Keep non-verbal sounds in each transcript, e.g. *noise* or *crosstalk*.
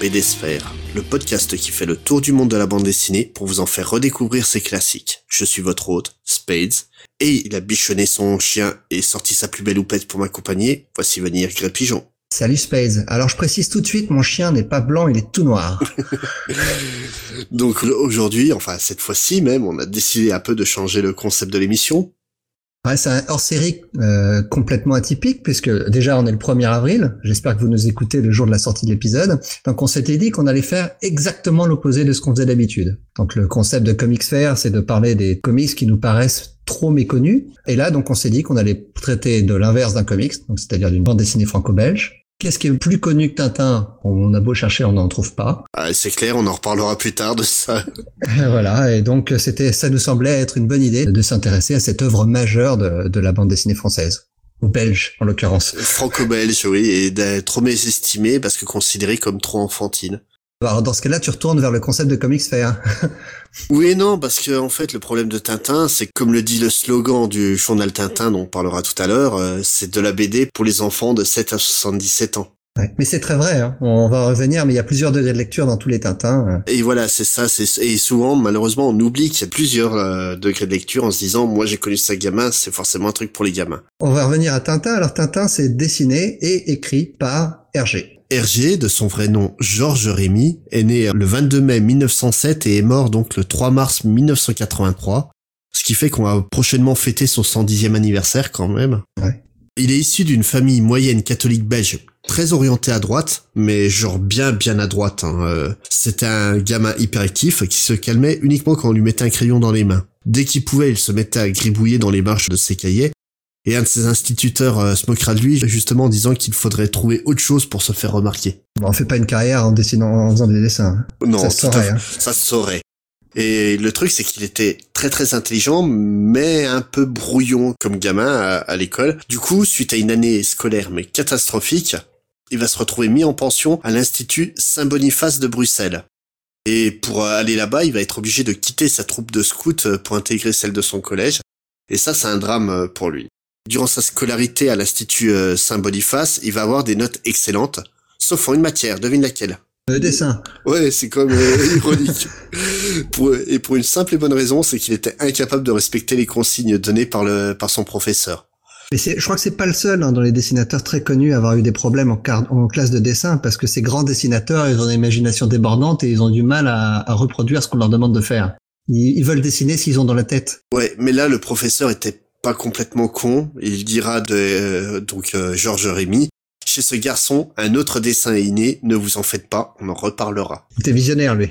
Bonjour et bienvenue dans BD Sphère, le podcast qui fait le tour du monde de la bande dessinée pour vous en faire redécouvrir ses classiques. Je suis votre hôte, Spades, et il a bichonné son chien et sorti sa plus belle houppette pour m'accompagner. Voici venir Gré Pigeon. Salut Spades. Alors je précise tout de suite, mon chien n'est pas blanc, il est tout noir. *laughs* *laughs* Donc aujourd'hui, enfin cette fois-ci même, on a décidé un peu de changer le concept de l'émission Ouais, c'est un hors-série euh, complètement atypique puisque déjà on est le 1er avril. J'espère que vous nous écoutez le jour de la sortie de l'épisode. Donc on s'était dit qu'on allait faire exactement l'opposé de ce qu'on faisait d'habitude. Donc le concept de Comics Fair, c'est de parler des comics qui nous paraissent trop méconnus. Et là, donc on s'est dit qu'on allait traiter de l'inverse d'un comics, donc c'est-à-dire d'une bande dessinée franco-belge. Qu'est-ce qui est plus connu que Tintin On a beau chercher, on n'en trouve pas. Ah, c'est clair, on en reparlera plus tard de ça. *laughs* voilà, et donc c'était, ça nous semblait être une bonne idée de s'intéresser à cette œuvre majeure de, de la bande dessinée française ou belge en l'occurrence. Franco-belge, oui, et d'être trop mésestimé parce que considéré comme trop enfantine. Alors dans ce cas-là, tu retournes vers le concept de Comics Fair. *laughs* oui et non, parce que en fait, le problème de Tintin, c'est comme le dit le slogan du journal Tintin dont on parlera tout à l'heure, euh, c'est de la BD pour les enfants de 7 à 77 ans. Ouais, mais c'est très vrai, hein. on va revenir, mais il y a plusieurs degrés de lecture dans tous les Tintins. Euh. Et voilà, c'est ça, c'est et souvent, malheureusement, on oublie qu'il y a plusieurs euh, degrés de lecture en se disant, moi j'ai connu ça gamin, c'est forcément un truc pour les gamins. On va revenir à Tintin, alors Tintin c'est dessiné et écrit par Hergé. Hergé, de son vrai nom Georges Rémy, est né le 22 mai 1907 et est mort donc le 3 mars 1983. Ce qui fait qu'on va prochainement fêter son 110e anniversaire quand même. Ouais. Il est issu d'une famille moyenne catholique belge très orientée à droite, mais genre bien bien à droite. Hein. Euh, c'était un gamin hyperactif qui se calmait uniquement quand on lui mettait un crayon dans les mains. Dès qu'il pouvait, il se mettait à gribouiller dans les marches de ses cahiers et un de ses instituteurs euh, se moquera de lui, justement en disant qu'il faudrait trouver autre chose pour se faire remarquer. Bon, on fait pas une carrière en dessinant, en faisant des dessins. Non, ça se saurait. Hein. Ça se saurait. Et le truc, c'est qu'il était très très intelligent, mais un peu brouillon comme gamin à, à l'école. Du coup, suite à une année scolaire mais catastrophique, il va se retrouver mis en pension à l'Institut Saint-Boniface de Bruxelles. Et pour aller là-bas, il va être obligé de quitter sa troupe de scouts pour intégrer celle de son collège. Et ça, c'est un drame pour lui. Durant sa scolarité à l'Institut euh, Saint-Boniface, il va avoir des notes excellentes, sauf en une matière, devine laquelle? Le dessin. Ouais, c'est comme euh, *laughs* ironique. pour, et pour une simple et bonne raison, c'est qu'il était incapable de respecter les consignes données par, le, par son professeur. Mais je crois que c'est pas le seul hein, dans les dessinateurs très connus à avoir eu des problèmes en, en, classe de dessin, parce que ces grands dessinateurs, ils ont une imagination débordante et ils ont du mal à, à reproduire ce qu'on leur demande de faire. Ils, ils veulent dessiner s'ils ont dans la tête. Ouais, mais là, le professeur était pas complètement con. Il dira de euh, donc euh, Georges Rémy. Chez ce garçon, un autre dessin est inné, ne vous en faites pas, on en reparlera. T'es visionnaire, lui.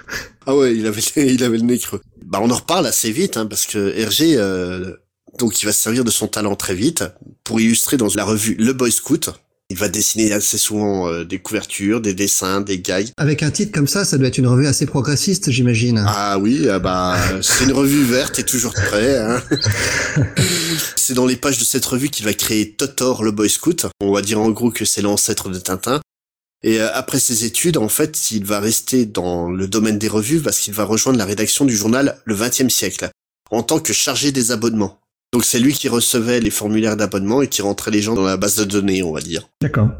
*laughs* ah ouais, il avait, il avait le nez creux. Bah, on en reparle assez vite, hein, parce que Hergé, euh, donc il va se servir de son talent très vite pour illustrer dans la revue Le Boy Scout, il va dessiner assez souvent euh, des couvertures, des dessins, des gags. Avec un titre comme ça, ça doit être une revue assez progressiste, j'imagine. Ah oui, ah bah *laughs* c'est une revue verte et toujours prêt. Hein. *laughs* c'est dans les pages de cette revue qu'il va créer Totor le Boy Scout. On va dire en gros que c'est l'ancêtre de Tintin. Et euh, après ses études, en fait, il va rester dans le domaine des revues parce qu'il va rejoindre la rédaction du journal Le 20e siècle en tant que chargé des abonnements. Donc c'est lui qui recevait les formulaires d'abonnement et qui rentrait les gens dans la base de données, on va dire. D'accord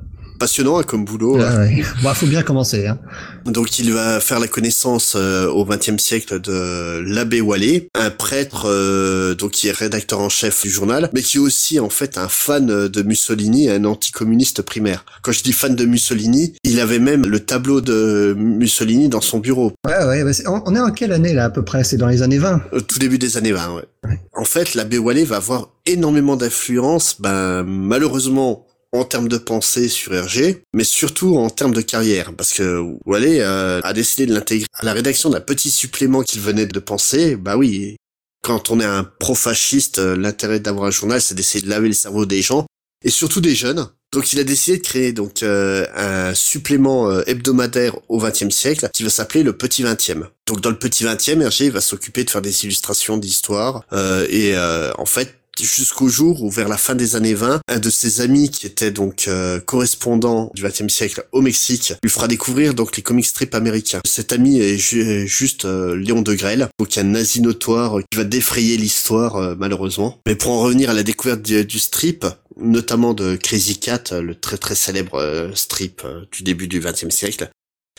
passionnant hein, comme boulot. Ah, ouais. bon, faut bien commencer. Hein. Donc il va faire la connaissance euh, au XXe siècle de l'abbé Wallet, un prêtre euh, donc qui est rédacteur en chef du journal, mais qui est aussi en fait un fan de Mussolini, un anticommuniste primaire. Quand je dis fan de Mussolini, il avait même le tableau de Mussolini dans son bureau. Ouais, ouais. Bah, on est en quelle année là à peu près? C'est dans les années 20 euh, Tout début des années 20, ouais. ouais. En fait, l'abbé Wallet va avoir énormément d'influence, ben malheureusement en termes de pensée sur Hergé, mais surtout en termes de carrière, parce que Wallet euh, a décidé de l'intégrer à la rédaction d'un petit supplément qu'il venait de penser. Bah oui, quand on est un pro-fasciste, euh, l'intérêt d'avoir un journal, c'est d'essayer de laver le cerveau des gens, et surtout des jeunes. Donc il a décidé de créer donc euh, un supplément euh, hebdomadaire au XXe siècle qui va s'appeler le Petit XXe. Donc dans le Petit XXe, Hergé va s'occuper de faire des illustrations d'histoire et en fait jusqu'au jour où vers la fin des années 20, un de ses amis qui était donc euh, correspondant du XXe siècle au Mexique lui fera découvrir donc les comic strips américains. Cet ami est juste euh, Léon de Grelle, donc un nazi notoire qui va défrayer l'histoire euh, malheureusement. Mais pour en revenir à la découverte du, strip, notamment de Crazy Cat, le très très célèbre euh, strip euh, du début du XXe siècle.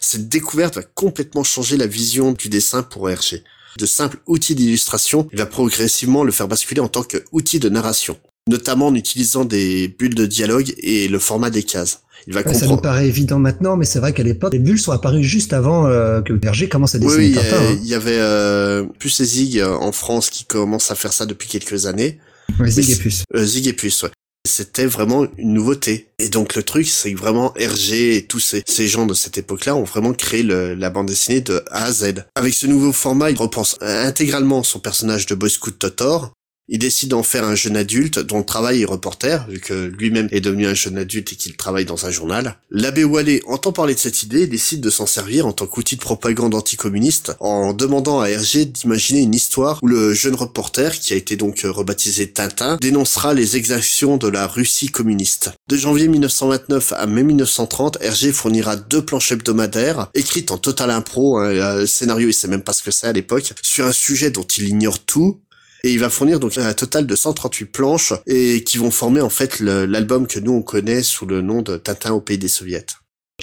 Cette découverte va complètement changer la vision du dessin pour Hergé. De simple outil d'illustration, il va progressivement le faire basculer en tant qu'outil de narration, notamment en utilisant des bulles de dialogue et le format des cases. Il va Ça nous paraît évident maintenant, mais c'est vrai qu'à l'époque, les bulles sont apparues juste avant euh, que Hergé commence à dessiner oui, Tintin. Oui, il y, avait euh, Puce et Zig en France qui commencent à faire ça depuis quelques années. Zig et Puce. Zig et Puce, ouais c'était vraiment une nouveauté. Et donc le truc, c'est que vraiment Hergé et tous ces, gens de cette époque-là ont vraiment créé la bande dessinée de A à Z. Avec ce nouveau format, il repense intégralement son personnage de Boy Scout Totor, il décide d'en faire un jeune adulte dont le travail est reporter, vu que lui-même est devenu un jeune adulte et qu'il travaille dans un journal. L'abbé Wallet entend parler de cette idée et décide de s'en servir en tant qu'outil de propagande anticommuniste en demandant à Hergé d'imaginer une histoire où le jeune reporter, qui a été donc rebaptisé Tintin, dénoncera les exactions de la Russie communiste. De janvier 1929 à mai 1930, Hergé fournira deux planches hebdomadaires, écrites en total impro, hein, le scénario il sait même pas ce que c'est à l'époque, sur un sujet dont il ignore tout, et il va fournir donc un total de 138 planches et qui vont former en fait l'album que nous on connaît sous le nom de Tintin au pays des soviets.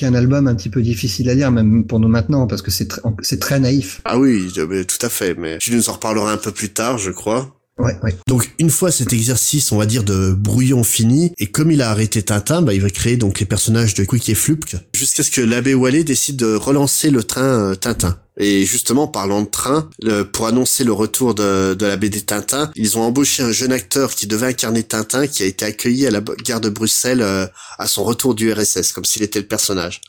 Un album un petit peu difficile à lire même pour nous maintenant parce que c'est c'est très naïf. Ah oui, tout à fait, mais tu nous en reparleras un peu plus tard, je crois. Ouais, ouais. Donc une fois cet exercice, on va dire de brouillon fini, et comme il a arrêté Tintin, bah, il va créer donc les personnages de Quick et Flupk, jusqu'à ce que l'abbé Wallet décide de relancer le train euh, Tintin. Et justement, parlant de train, pour annoncer le retour de, de la BD Tintin, ils ont embauché un jeune acteur qui devait incarner Tintin, qui a été accueilli à la gare de Bruxelles euh, à son retour du RSS, comme s'il était le personnage.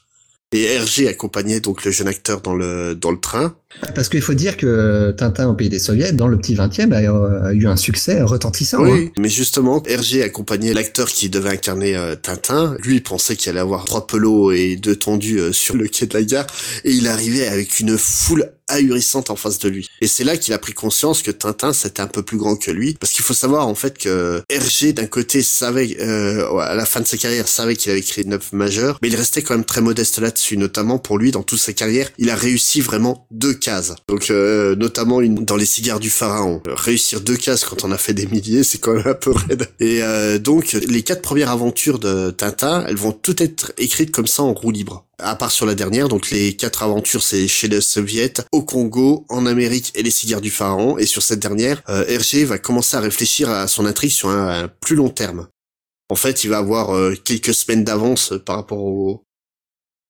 Et Hergé accompagnait donc le jeune acteur dans le dans le train. Parce qu'il faut dire que Tintin au pays des soviets, dans le petit 20e, a, eu un succès retentissant. Oui, hein. mais justement, Hergé accompagnait l'acteur qui devait incarner euh, Tintin. Lui, il pensait qu'il allait avoir trois pelots et deux tendus euh, sur le quai de la gare, et il arrivait avec une foule ahurissante en face de lui. Et c'est là qu'il a pris conscience que Tintin c'était un peu plus grand que lui, parce qu'il faut savoir en fait que Hergé d'un côté savait, euh, à la fin de sa carrière, savait qu'il avait créé neuf majeurs, mais il restait quand même très modeste là-dessus, notamment pour lui dans toute sa carrière, il a réussi vraiment deux cases. Donc euh, notamment une, dans les cigares du pharaon. réussir deux cases quand on a fait des milliers, c'est quand même un peu raide. Et euh, donc les quatre premières aventures de Tintin, elles vont toutes être écrites comme ça en roue libre à part sur la dernière, donc les quatre aventures, c'est chez les soviets, au Congo, en Amérique et les cigares du pharaon. Et sur cette dernière, euh, Hergé va commencer à réfléchir à son intrigue sur un, plus long terme. En fait, il va avoir euh, quelques semaines d'avance par rapport au,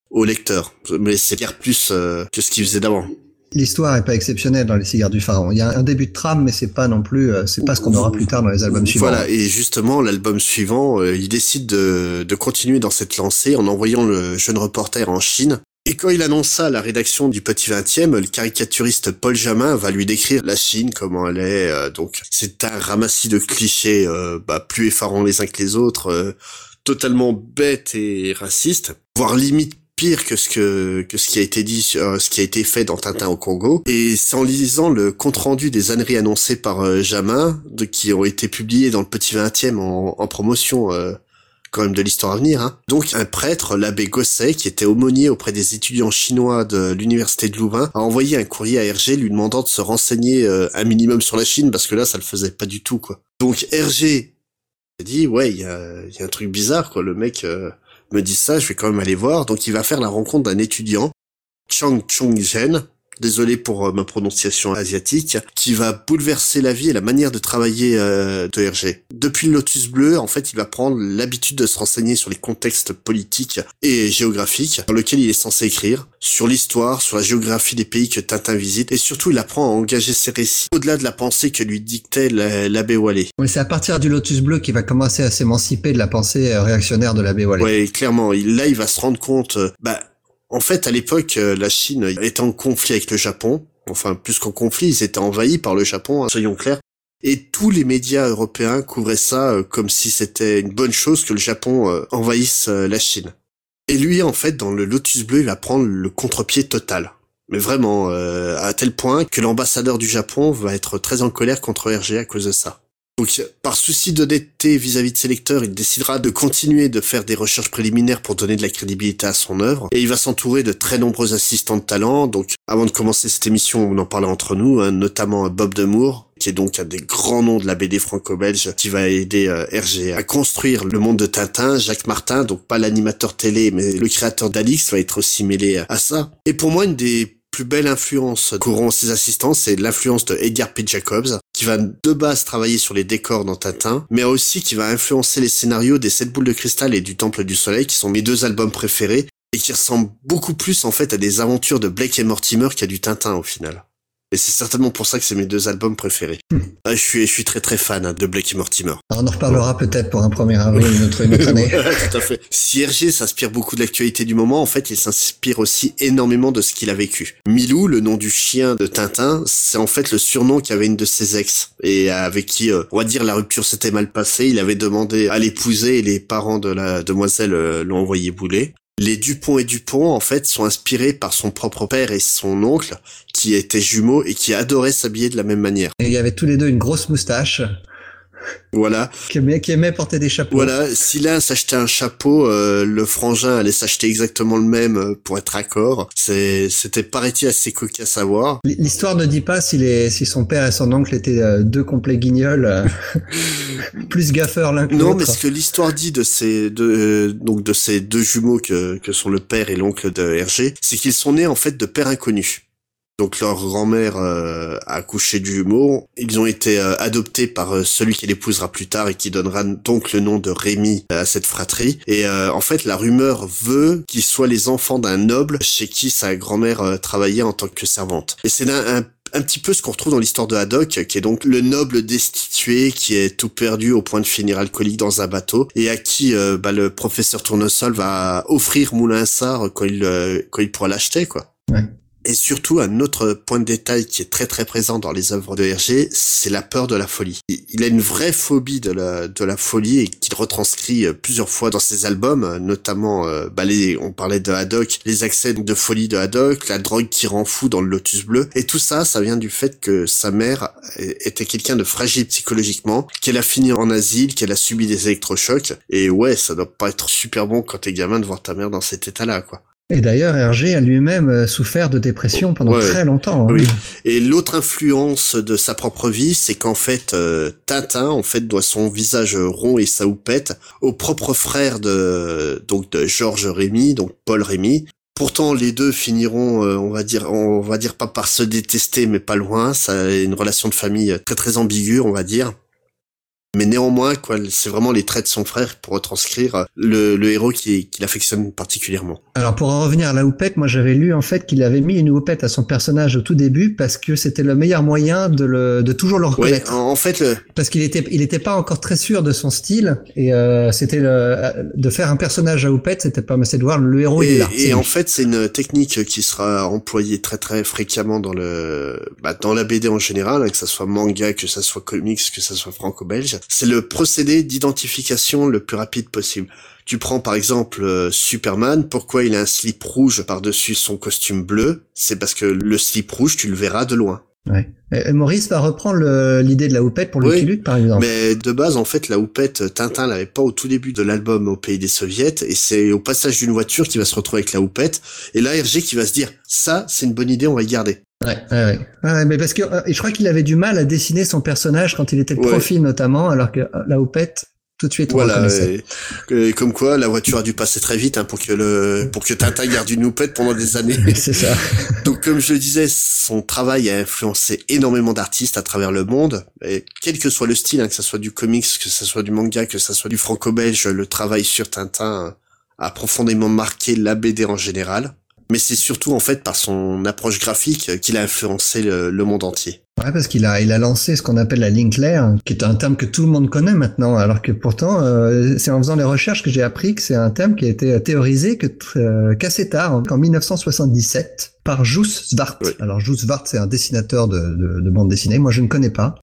au lecteur, mais c'est bien plus euh, que ce qu'il faisait d'avant. L'histoire est pas exceptionnelle dans les cigares du pharaon. Il y a un début de trame, mais c'est pas non plus, euh, c'est pas ce qu'on aura plus tard dans les albums suivants. Voilà. Et justement, l'album suivant, euh, il décide de, de continuer dans cette lancée en envoyant le jeune reporter en Chine. Et quand il annonce ça à la rédaction du Petit 20e, le caricaturiste Paul Jamin va lui décrire la Chine, comment elle est. Euh, donc, c'est un ramassis de clichés, bah, plus effarants les uns que les autres, totalement bêtes et racistes, voire limite pire que ce que, que ce qui a été dit, euh, ce qui a été fait dans Tintin au Congo. Et c'est en lisant le compte rendu des âneries annoncées par euh, Jamin, de, qui ont été publiées dans le Petit 20e en, en promotion euh, quand même de l'histoire à venir. Hein. Donc un prêtre, l'abbé Gosset, qui était aumônier auprès des étudiants chinois de l'université de Louvain, a envoyé un courrier à Hergé lui demandant de se renseigner un minimum sur la Chine parce que là ça le faisait pas du tout quoi. Donc Hergé a dit ouais il y a, y a, un truc bizarre quoi, le mec me dit ça, je vais quand même aller voir. Donc il va faire la rencontre d'un étudiant, Chang Chung-jen, désolé pour euh, ma prononciation asiatique, qui va bouleverser la vie et la manière de travailler euh, de Hergé. Depuis le Lotus Bleu, en fait, il va prendre l'habitude de se renseigner sur les contextes politiques et géographiques dans lesquels il est censé écrire, sur l'histoire, sur la géographie des pays que Tintin visite, et surtout il apprend à engager ses récits au-delà de la pensée que lui dictait l'abbé Wallet. Oui, c'est à partir du Lotus Bleu qu'il va commencer à s'émanciper de la pensée euh, réactionnaire de l'abbé Wallet. Oui, clairement. là, il va se rendre compte, bah, en fait, à l'époque, euh, la Chine était en conflit avec le Japon. Enfin, plus qu'en conflit, ils étaient envahis par le Japon, hein, soyons clairs. Et tous les médias européens couvraient ça euh, comme si c'était une bonne chose que le Japon euh, envahisse la Chine. Et lui, en fait, dans le Lotus Bleu, il va prendre le contre-pied total. Mais vraiment, à tel point que l'ambassadeur du Japon va être très en colère contre Hergé à cause de ça. Donc, par souci d'honnêteté vis-à-vis de ses lecteurs, il décidera de continuer de faire des recherches préliminaires pour donner de la crédibilité à son œuvre. Et il va s'entourer de très nombreux assistants de talent. Donc, avant de commencer cette émission, on en parlait entre nous, hein, notamment Bob Demour. qui est donc un des grands noms de la BD franco-belge, qui va aider euh, à construire le monde de Tintin. Jacques Martin, donc pas l'animateur télé, mais le créateur d'Alix, va être aussi mêlé à ça. Et pour moi, une des plus belles influences qu'auront ses assistants, c'est l'influence de Edgar P. Jacobs, qui va de base travailler sur les décors dans Tintin, mais aussi qui va influencer les scénarios des Sept Boules de Cristal et du Temple du Soleil, qui sont mes deux albums préférés, et qui ressemblent beaucoup plus en fait à des aventures de Blake et Mortimer qu'à du Tintin au final. Et c'est certainement pour ça que c'est mes deux albums préférés. Hmm. Ah, je suis, je suis très très fan hein, de Blake Mortimer. on en reparlera peut-être pour un premier avril *laughs* une autre, une autre année. *laughs* Tout à fait. Si Hergé s'inspire beaucoup de l'actualité du moment, en fait, il s'inspire aussi énormément de ce qu'il a vécu. Milou, le nom du chien de Tintin, c'est en fait le surnom qu'avait une de ses ex et avec qui, euh, on va dire, la rupture s'était mal passée. Il avait demandé à l'épouser et les parents de la demoiselle euh, l'ont envoyé bouler les Dupont et Dupont en fait sont inspirés par son propre père et son oncle qui étaient jumeaux et qui adoraient s'habiller de la même manière. Et il y avait tous les deux une grosse moustache. Voilà. Qui aimait, qui aimait porter des chapeaux. Voilà. Si l'un s'achetait un chapeau, euh, le frangin allait s'acheter exactement le même euh, pour être accord. C'est, c'était paraît-il assez cocasse à voir. L'histoire ne dit pas si les, si son père et son oncle étaient euh, deux complets guignols, *laughs* plus gaffeurs l'un que l'autre. Non, mais ce que l'histoire dit de ces deux, donc de ces deux jumeaux que, que sont le père et l'oncle de Hergé, c'est qu'ils sont nés en fait de pères inconnus. Donc leur grand-mère euh, a accouché du jumeau. Ils ont été euh, adoptés par euh, celui qui l'épousera plus tard et qui donnera donc le nom de Rémi à cette fratrie. Et en fait, la rumeur veut qu'ils soient les enfants d'un noble chez qui sa grand-mère travaillait en tant que servante. Et c'est un, un petit peu ce qu'on retrouve dans l'histoire de Haddock, qui est donc le noble destitué qui est tout perdu au point de finir alcoolique dans un bateau et à qui bah, le professeur Tournesol va offrir Moulin Sart quand il quand il pourra l'acheter quoi. Ouais. Et surtout, un autre point de détail qui est très très présent dans les œuvres de Hergé, c'est la peur de la folie. Il a une vraie phobie de la, de la folie et qu'il retranscrit euh, plusieurs fois dans ses albums, euh, notamment, euh, bah les, on parlait de Haddock, les accès de folie de Haddock, la drogue qui rend fou dans le Lotus Bleu. Et tout ça, ça vient du fait que sa mère était quelqu'un de fragile psychologiquement, qu'elle a fini en asile, qu'elle a subi des électrochocs. Et ouais, ça doit pas être super bon quand t'es gamin de voir ta mère dans cet état-là, quoi. Et d'ailleurs, Hergé a lui-même euh, souffert de dépression pendant très longtemps. Hein. Oui. Et l'autre influence de sa propre vie, c'est qu'en fait, euh, Tintin, en fait, doit son visage rond et sa houppette au propre frère de donc de Georges Rémy, donc Paul Rémy. Pourtant, les deux finiront, euh, on va dire, on va dire pas par se détester, mais pas loin. Ça a une relation de famille très très ambiguë, on va dire. Mais néanmoins, quoi, c'est vraiment les traits de son frère pour retranscrire le, le héros qui, qui l'affectionne particulièrement. Alors pour en revenir à la houppette, moi j'avais lu en fait qu'il avait mis une houppette à son personnage au tout début parce que c'était le meilleur moyen de, le, de toujours le reconnaître. en, fait, le... parce qu'il était il était pas encore très sûr de son style et euh, c'était de faire un personnage à houppette, c'était pas assez de voir le héros et, est là. Et en fait, c'est une technique qui sera employée très très fréquemment dans le bah, dans la BD en général, hein, que ça soit manga, que ça soit comics, que ça soit franco-belge c'est le procédé d'identification le plus rapide possible. Tu prends par exemple euh, Superman, pourquoi il a un slip rouge par-dessus son costume bleu? C'est parce que le slip rouge, tu le verras de loin. Ouais. Et Maurice va reprendre l'idée de la houppette pour le oui, par exemple. Mais de base, en fait, la houppette, Tintin l'avait pas au tout début de l'album au pays des soviets, et c'est au passage d'une voiture qu'il va se retrouver avec la houppette, et là, Hergé qui va se dire, ça, c'est une bonne idée, on va y garder. Ouais, ouais, ouais. mais parce que euh, je crois qu'il avait du mal à dessiner son personnage quand il était de profil notamment, alors que euh, la houppette, tout de suite. Voilà. Et, comme quoi, la voiture a dû passer très vite hein, pour que le pour que Tintin garde une houppette pendant des années. *laughs* C'est ça. *laughs* Donc, comme je le disais, son travail a influencé énormément d'artistes à travers le monde. Et quel que soit le style, hein, que ce soit du comics, que ce soit du manga, que ce soit du franco-belge, le travail sur Tintin a profondément marqué la BD en général mais c'est surtout en fait par son approche graphique qu'il a influencé le, monde entier. Ouais, parce qu'il a, il a lancé ce qu'on appelle la ligne claire, qui est un terme que tout le monde connaît maintenant, alors que pourtant, euh, c'est en faisant les recherches que j'ai appris que c'est un terme qui a été théorisé que euh, qu'assez tard, en 1977, par Jus Zwart. Alors Jus Zwart, c'est un dessinateur de, de, de bande dessinée, moi je ne connais pas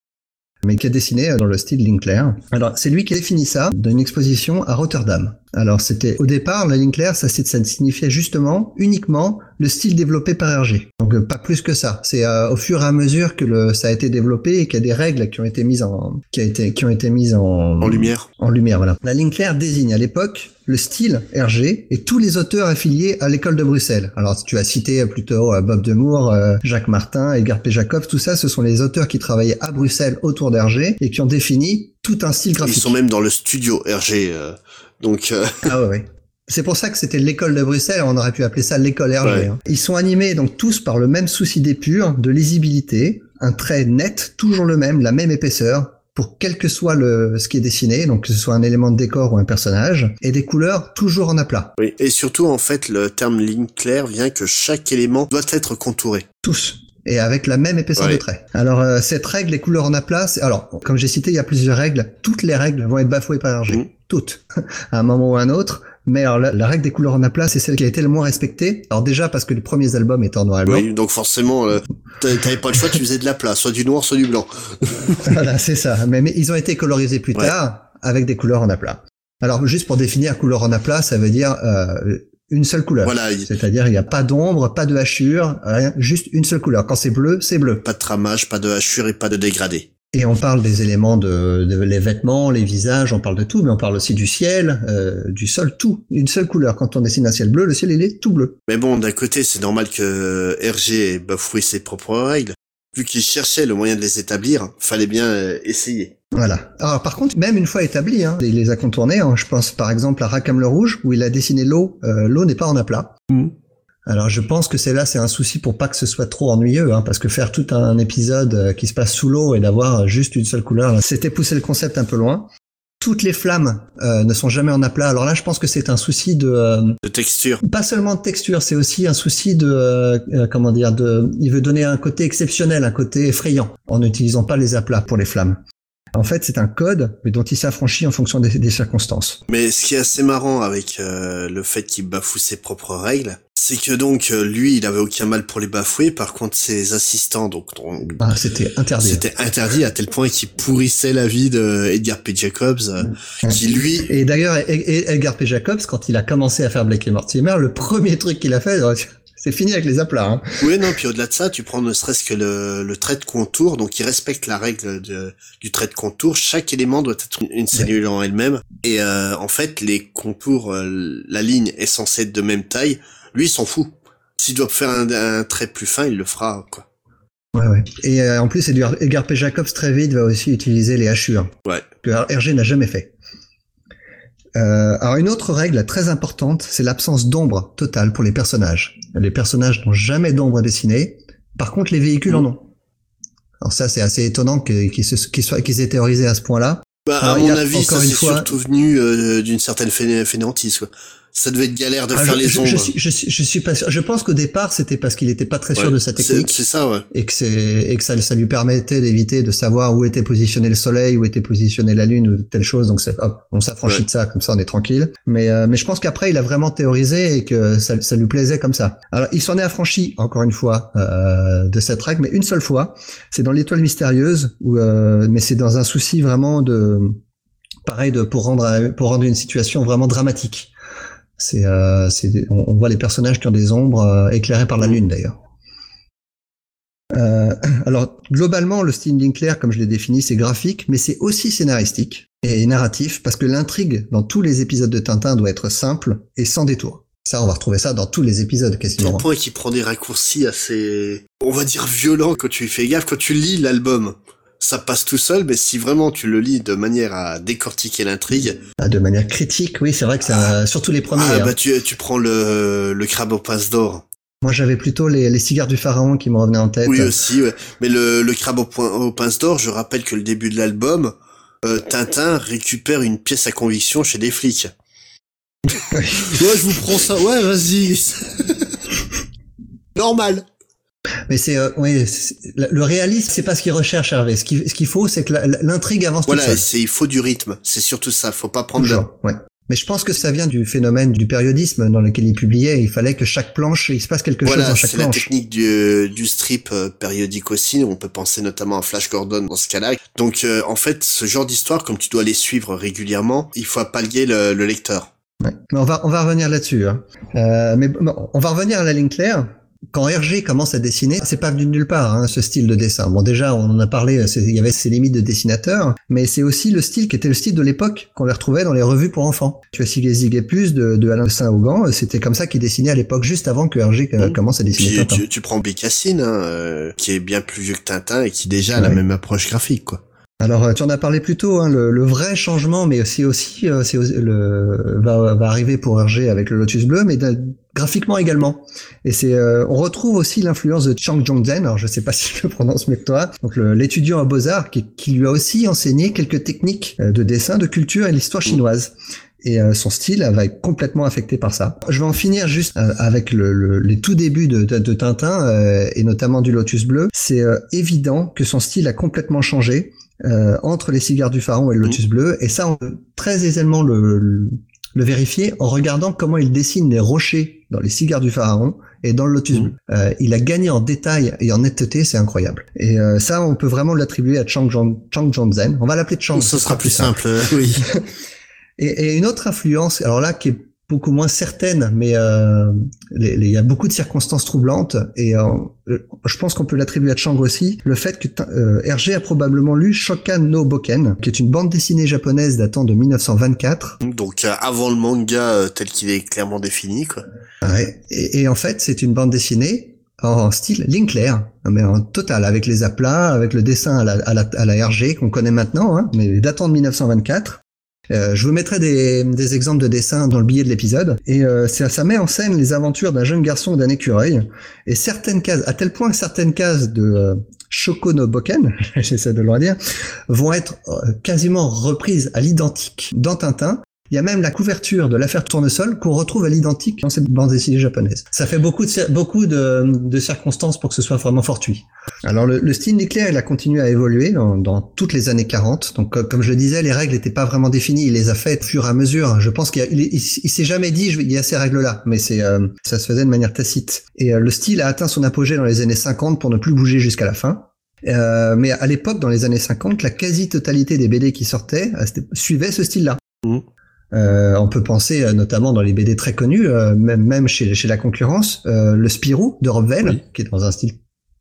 mais qui a dessiné dans le style Linkler. Alors, c'est lui qui a défini ça dans une exposition à Rotterdam. Alors c'était au départ la ligne claire, ça, ça signifiait justement uniquement le style développé par Hergé. Donc euh, pas plus que ça. C'est euh, au fur et à mesure que le, ça a été développé et qu'il y a des règles qui ont été mises en qui a été qui ont été mises en En lumière. en lumière. Voilà. La ligne claire désigne à l'époque le style Hergé et tous les auteurs affiliés à l'école de Bruxelles. Alors tu as cité plutôt euh, Bob Demour, Jacques Martin, Edgar P. Jacobs, tout ça, ce sont les auteurs qui travaillaient à Bruxelles autour d'Hergé et qui ont défini tout un style Ils graphique. sont même dans le studio RG. euh, donc euh, Ah ouais, ouais. C'est pour ça que c'était l'école de Bruxelles, on aurait pu appeler ça l'école Hergé. Ouais. hein. Ils sont animés donc tous par le même souci d'épure, de lisibilité, un trait net, toujours le même, la même épaisseur, pour quel que soit le ce qui est dessiné, donc que ce soit un élément de décor ou un personnage, et des couleurs toujours en aplat, oui. Et surtout, en fait, le terme ligne claire vient que chaque élément doit être contouré. tous. Et avec la même épaisseur Ouais. de trait. Alors euh, cette règle, les couleurs en aplat, alors comme j'ai cité, il y a plusieurs règles. Toutes les règles vont être bafouées par Hergé, Mhm. Toutes, *laughs* à un moment ou à un autre. Mais alors la, la règle des couleurs en aplat, c'est celle qui a été le moins respectée. Alors déjà parce que les premiers albums étaient en noir et blanc. Oui, donc forcément, euh, t'a- t'avais pas le choix, tu faisais de la place, soit du noir, soit du blanc. *laughs* voilà, c'est ça. Mais, mais ils ont été colorisés plus Ouais. tard avec des couleurs en aplat. Alors juste pour définir couleur en aplat, ça veut dire euh, une seule couleur. Voilà, il- C'est-à-dire il n'y a pas d'ombre, pas de hachure, rien, juste une seule couleur. Quand c'est bleu, c'est bleu. pas de tramage, pas de hachure et pas de dégradé. Et on parle des éléments de, de- les vêtements, les visages, on parle de tout, mais on parle aussi du ciel, euh, du sol, tout. Une seule couleur. Quand on dessine un ciel bleu, le ciel il est tout bleu. Mais bon, d'un côté, c'est normal que RG ait bafoué ses propres règles. Vu qu'il cherchait le moyen de les établir, fallait bien euh, essayer. Voilà. Alors par contre, même une fois établi, hein, il les a contournés. hein. Je pense par exemple à Rackham le Rouge, où il a dessiné l'eau. Euh, l'eau n'est pas en aplat. Alors je pense que c'est là, c'est un souci pour pas que ce soit trop ennuyeux, hein, parce que faire tout un épisode euh, qui se passe sous l'eau et d'avoir juste une seule couleur, c'était pousser le concept un peu loin. Toutes les flammes euh, ne sont jamais en aplat. Alors là, je pense que c'est un souci de euh, De texture. pas seulement de texture, c'est aussi un souci de euh, euh, comment dire de. Il veut donner un côté exceptionnel, un côté effrayant, en n'utilisant pas les aplats pour les flammes. En fait, c'est un code, mais dont il s'affranchit en fonction des, des circonstances. Mais ce qui est assez marrant avec euh, le fait qu'il bafoue ses propres règles, c'est que donc euh, lui, il avait aucun mal pour les bafouer. Par contre, ses assistants, donc dont- Ah, c'était interdit. c'était interdit à tel point qu'il pourrissait la vie de Edgar P. Jacobs, euh, qui lui, Et d'ailleurs, E- E- Edgar P. Jacobs, quand il a commencé à faire Blake et Mortimer, le premier truc qu'il a fait, c'est fini avec les aplats. Hein. oui non, puis au-delà de ça, tu prends ne serait-ce que le, le trait de contour, donc il respecte la règle de- du trait de contour. Chaque élément doit être une, cellule en elle-même. Et euh, en fait, les contours, euh, la ligne est censée être de même taille. Lui, il s'en fout. S'il doit faire un, un trait plus fin, il le fera, quoi. Ouais, ouais. Et euh, en plus, Edgar, Edgar P. Jacobs très vite va aussi utiliser les hachures. Ouais. Que Hergé n'a jamais fait. Euh, alors une autre règle très importante, c'est l'absence d'ombre totale pour les personnages. Les personnages n'ont jamais d'ombre dessinée. Par contre, les véhicules en ont. Alors ça, c'est assez étonnant qu'ils soient aient théorisé à ce point-là. Bah, à mon a avis, ça c'est surtout venu euh, d'une certaine fainé- fainéantise, quoi. Ça devait être galère de Ah, faire je, les je- ombres. je suis, je, suis, je suis pas sûr. Je pense qu'au départ, c'était parce qu'il était pas très sûr Ouais, de sa technique. C'est ça, ouais. et que c'est et que ça, ça lui permettait d'éviter de savoir où était positionné le soleil, où était positionné la lune ou telle chose. Donc c'est hop, on s'affranchit Ouais. de ça, comme ça on est tranquille. Mais euh, mais je pense qu'après il a vraiment théorisé et que ça, ça lui plaisait comme ça. Alors il s'en est affranchi encore une fois euh, de cette règle, mais une seule fois. C'est dans l'étoile mystérieuse où euh, mais c'est dans un souci vraiment de pareil de pour rendre pour rendre une situation vraiment dramatique. C'est euh, on, on voit les personnages qui ont des ombres euh, éclairées par la Mhm. lune d'ailleurs. Euh, *clears throat* alors, globalement, le style Linkler, comme je l'ai défini, c'est graphique, mais c'est aussi scénaristique et narratif, parce que l'intrigue dans tous les épisodes de Tintin doit être simple et sans détour. Ça, on va retrouver ça dans tous les épisodes quasiment. point qu'il prend des raccourcis assez, on va dire violents quand tu y fais gaffe, quand tu lis l'album? Ça passe tout seul, mais si vraiment tu le lis de manière à décortiquer l'intrigue, Ah, De manière critique, oui, c'est vrai que c'est un- surtout les premiers. ah, hein. bah tu, tu prends le, le crabe aux pinces d'or. Moi, j'avais plutôt les, les cigares du pharaon qui me revenaient en tête. Oui aussi, ouais. mais le, le crabe aux, aux pinces d'or, je rappelle que le début de l'album, euh, Tintin récupère une pièce à conviction chez des flics. *laughs* ouais, je vous prends ça. Ouais, vas-y. *laughs* Normal. Mais c'est, euh, oui, le réalisme, c'est pas ce qu'il recherche, Hervé. Ce qu'il ce qu'il faut, c'est que l'intrigue avance toute Voilà, seule. c'est il faut du rythme. C'est surtout ça. Faut pas prendre de... Toujours, ouais. Mais je pense que ça vient du phénomène du périodisme dans lequel il publiait. Il fallait que chaque planche, il se passe quelque chose Voilà, dans chaque c'est la planche. technique du, du strip euh, périodique aussi. On peut penser notamment à Flash Gordon dans ce cas-là. Donc, euh, en fait, ce genre d'histoire, comme tu dois les suivre régulièrement, il faut pallier le, le lecteur. Ouais. Mais on va on va revenir là-dessus. Hein. Euh, mais bon, on va revenir à la ligne claire. Quand Hergé commence à dessiner, c'est pas venu de nulle part hein, ce style de dessin. Bon déjà, on en a parlé, il y avait ses limites de dessinateur, mais c'est aussi le style qui était le style de l'époque qu'on les retrouvait dans les revues pour enfants. Tu Zig et Plus de, de Alain Saint-Augan, c'était comme ça qu'il dessinait à l'époque, juste avant que Hergé euh, Mmh. commence à dessiner Puis, Tintin. tu, tu prends Bécassine, hein, euh, qui est bien plus vieux que Tintin et qui déjà a la même approche graphique, quoi. Alors euh, tu en as parlé plus tôt, hein, le, le vrai changement, mais c'est aussi, euh, c'est aussi- le va, va arriver pour Hergé avec le Lotus bleu, mais graphiquement également. Et c'est, euh, on retrouve aussi l'influence de Chang Zhongzhen. Alors je sais pas *laughs* si je le prononce mieux que toi. Donc l'étudiant à Beaux Arts qui, qui lui a aussi enseigné quelques techniques euh, de dessin, de culture et l'histoire chinoise. Et euh, son style va être complètement affecté par ça. Je vais en finir juste euh, avec le, le- les tout débuts de, de, de Tintin euh, et notamment du Lotus bleu. C'est euh, évident que son style a complètement changé euh, entre les cigares du pharaon et le lotus bleu. Et ça, on peut très aisément le, le, le vérifier en regardant comment il dessine les rochers dans les cigares du pharaon et dans le lotus bleu. Euh, il a gagné en détail et en netteté, c'est incroyable. Et euh, ça, on peut vraiment l'attribuer à Chang, Zhong- Chang Zhongzhen. On va l'appeler Chang. Ce sera plus simple, oui. *laughs* Et, et une autre influence, alors là qui est beaucoup moins certaine, mais euh, il y a beaucoup de circonstances troublantes et euh, je pense qu'on peut l'attribuer à Chang aussi, le fait que euh, Hergé a probablement lu Shokan no Boken, qui est une bande dessinée japonaise datant de 1924. Donc euh, avant le manga euh, tel qu'il est clairement défini, quoi. Ouais. Et, et en fait, c'est une bande dessinée en style Linkler, mais en total, avec les aplats, avec le dessin à la, à la, à la Hergé qu'on connaît maintenant, hein, mais datant de 1924. Euh, je vous mettrai des, des exemples de dessins dans le billet de l'épisode. Et euh, ça, met en scène les aventures d'un jeune garçon et d'un écureuil. Et certaines cases, à tel point que certaines cases de euh, Shoko no Boken, *laughs* j'essaie de le redire, vont être euh, quasiment reprises à l'identique dans Tintin. Il y a même la couverture de l'affaire Tournesol qu'on retrouve à l'identique dans cette bande dessinée japonaise. Ça fait beaucoup de, beaucoup de, de circonstances pour que ce soit vraiment fortuit. Alors le, le style nucléaire, il a continué à évoluer dans, dans toutes les années 40. Donc co- comme je le disais, les règles n'étaient pas vraiment définies. Il les a faites au fur et à mesure. Je pense qu'il il, il, il s'est jamais dit je il y a ces règles-là, mais c'est euh, ça se faisait de manière tacite. Et euh, le style a atteint son apogée dans les années 50 pour ne plus bouger jusqu'à la fin. Euh, mais à l'époque, dans les années 50, la quasi-totalité des BD qui sortaient euh, suivaient ce style-là. Mhm. Euh, on peut penser euh, notamment dans les BD très connus, euh, même, même chez, chez la concurrence, euh, le Spirou de Rob Vell, Oui. qui est dans un style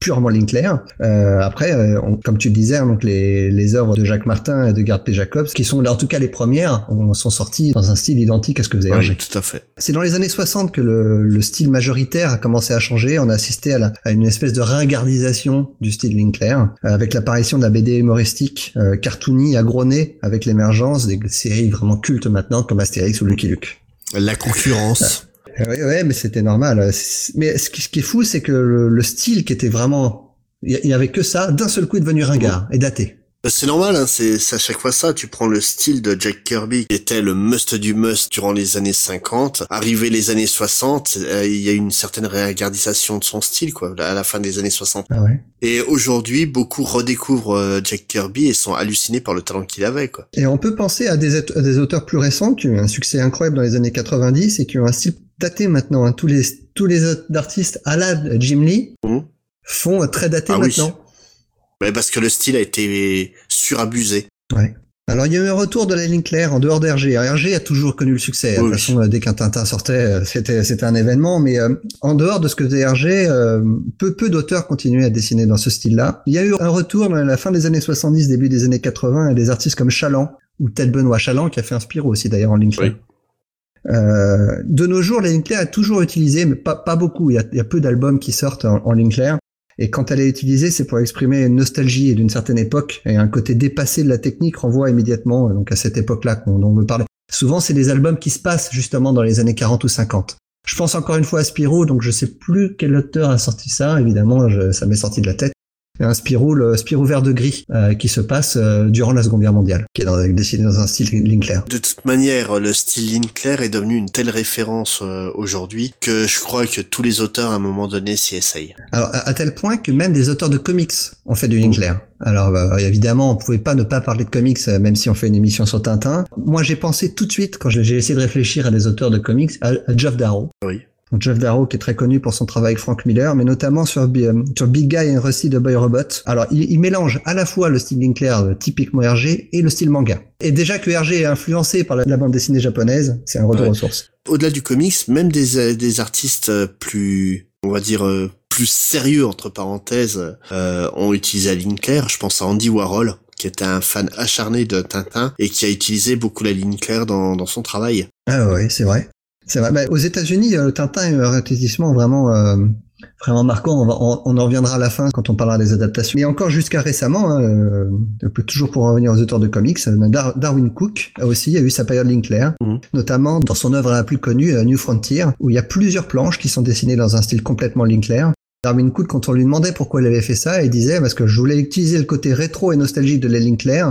purement Linkler. Euh, après, euh, on- comme tu le disais, hein, donc les, les œuvres de Jacques Martin et de Gerd P. Jacobs, qui sont en tout cas les premières, ont- sont sorties dans un style identique à ce que faisait Hergé. Oui, tout à fait. C'est dans les années 60 que le, le style majoritaire a commencé à changer. On a assisté à, la- à une espèce de ringardisation du style Linkler, euh, avec l'apparition de la BD humoristique, euh, cartoony, agronée, avec l'émergence des séries vraiment cultes maintenant comme Astérix ou Lucky Luke. La concurrence. Ouais, ouais, mais c'était normal. Mais ce qui, ce qui est fou, c'est que le, le style qui était vraiment, il y- il y avait que ça, d'un seul coup est devenu ringard et daté. Euh, C'est normal, hein, c'est à chaque fois ça. Tu prends le style de Jack Kirby, qui était le must du must durant les années 50. Arrivé les années 60, euh, il y a une certaine réagardisation de son style, quoi, à la fin des années 60. Ah ouais. Et aujourd'hui, beaucoup redécouvrent euh, Jack Kirby et sont hallucinés par le talent qu'il avait, quoi. Et on peut penser à des, aut- à des auteurs plus récents qui ont eu un succès incroyable dans les années 90 et qui ont un style daté maintenant. hein. Tous les tous les autres artistes à la Jim Lee Mhm. font euh, très daté Ah oui. maintenant. Mais parce que le style a été surabusé. Ouais. Alors il y a eu un retour de la ligne claire en dehors d'Hergé. Hergé a toujours connu le succès. De Oui, toute oui. façon, euh, dès qu'un Tintin sortait, euh, c'était c'était un événement. Mais euh, en dehors de ce que faisait Hergé, euh, peu peu d'auteurs continuaient à dessiner dans ce style-là. Il y a eu un retour dans la fin des années 70, début des années 80, à des artistes comme Chaland ou Ted Benoît Chaland qui a fait un Spirou aussi d'ailleurs en ligne claire. Oui. Euh, de nos jours, la ligne claire est toujours utilisée, mais pas, pas beaucoup. Il y a, peu d'albums qui sortent en, en. Et quand elle est utilisée, c'est pour exprimer une nostalgie d'une certaine époque et un côté dépassé de la technique renvoie immédiatement euh, donc à cette époque-là dont on veut parler. Souvent, c'est des albums qui se passent justement dans les années 40 ou 50. Je pense encore une fois à Spirou, donc je sais plus quel auteur a sorti ça. Évidemment, ça m'est sorti de la tête. Un Spirou, le Spirou vert de gris, euh, qui se passe euh, durant la Seconde Guerre mondiale, qui est dans, dessiné dans un style Linkler. De toute manière, le style Linkler est devenu une telle référence euh, aujourd'hui que je crois que tous les auteurs à un moment donné s'y essayent. Alors à, à tel point que même des auteurs de comics ont fait du Linkler. Alors euh, évidemment, on pouvait pas ne pas parler de comics, euh, même si on fait une émission sur Tintin. Moi, j'ai pensé tout de suite quand j'ai j'ai essayé de réfléchir à des auteurs de comics à, à Geoff Darrow. Oui. Jeff Darrow qui est très connu pour son travail avec Frank Miller, mais notamment sur, euh, sur Big Guy and Rusty the Boy Robot. Alors il, il, mélange à la fois le style Linkler euh, typiquement RG et le style manga. Et déjà que RG est influencé par la, bande dessinée japonaise, c'est un retour Ouais. aux sources. Au-delà du comics, même des, euh, des artistes plus, on va dire, plus sérieux, entre parenthèses, euh, ont utilisé la ligne claire. Je pense à Andy Warhol, qui était un fan acharné de Tintin et qui a utilisé beaucoup la ligne claire dans, dans son travail. Ah ouais, c'est vrai. C'est vrai. Bah, aux États-Unis, euh, Tintin est un retentissement vraiment, euh, vraiment marquant. On, va, on, on, en reviendra à la fin quand on parlera des adaptations. Mais encore jusqu'à récemment, hein, euh, toujours pour revenir aux auteurs de comics, euh, Dar Darwin Cook a aussi a eu sa période Linkler, Mhm. notamment dans son œuvre la plus connue, New Frontier, où il y a plusieurs planches qui sont dessinées dans un style complètement Linkler. Darwin Cook, quand on lui demandait pourquoi il avait fait ça, il disait parce que je voulais utiliser le côté rétro et nostalgique de les Linkler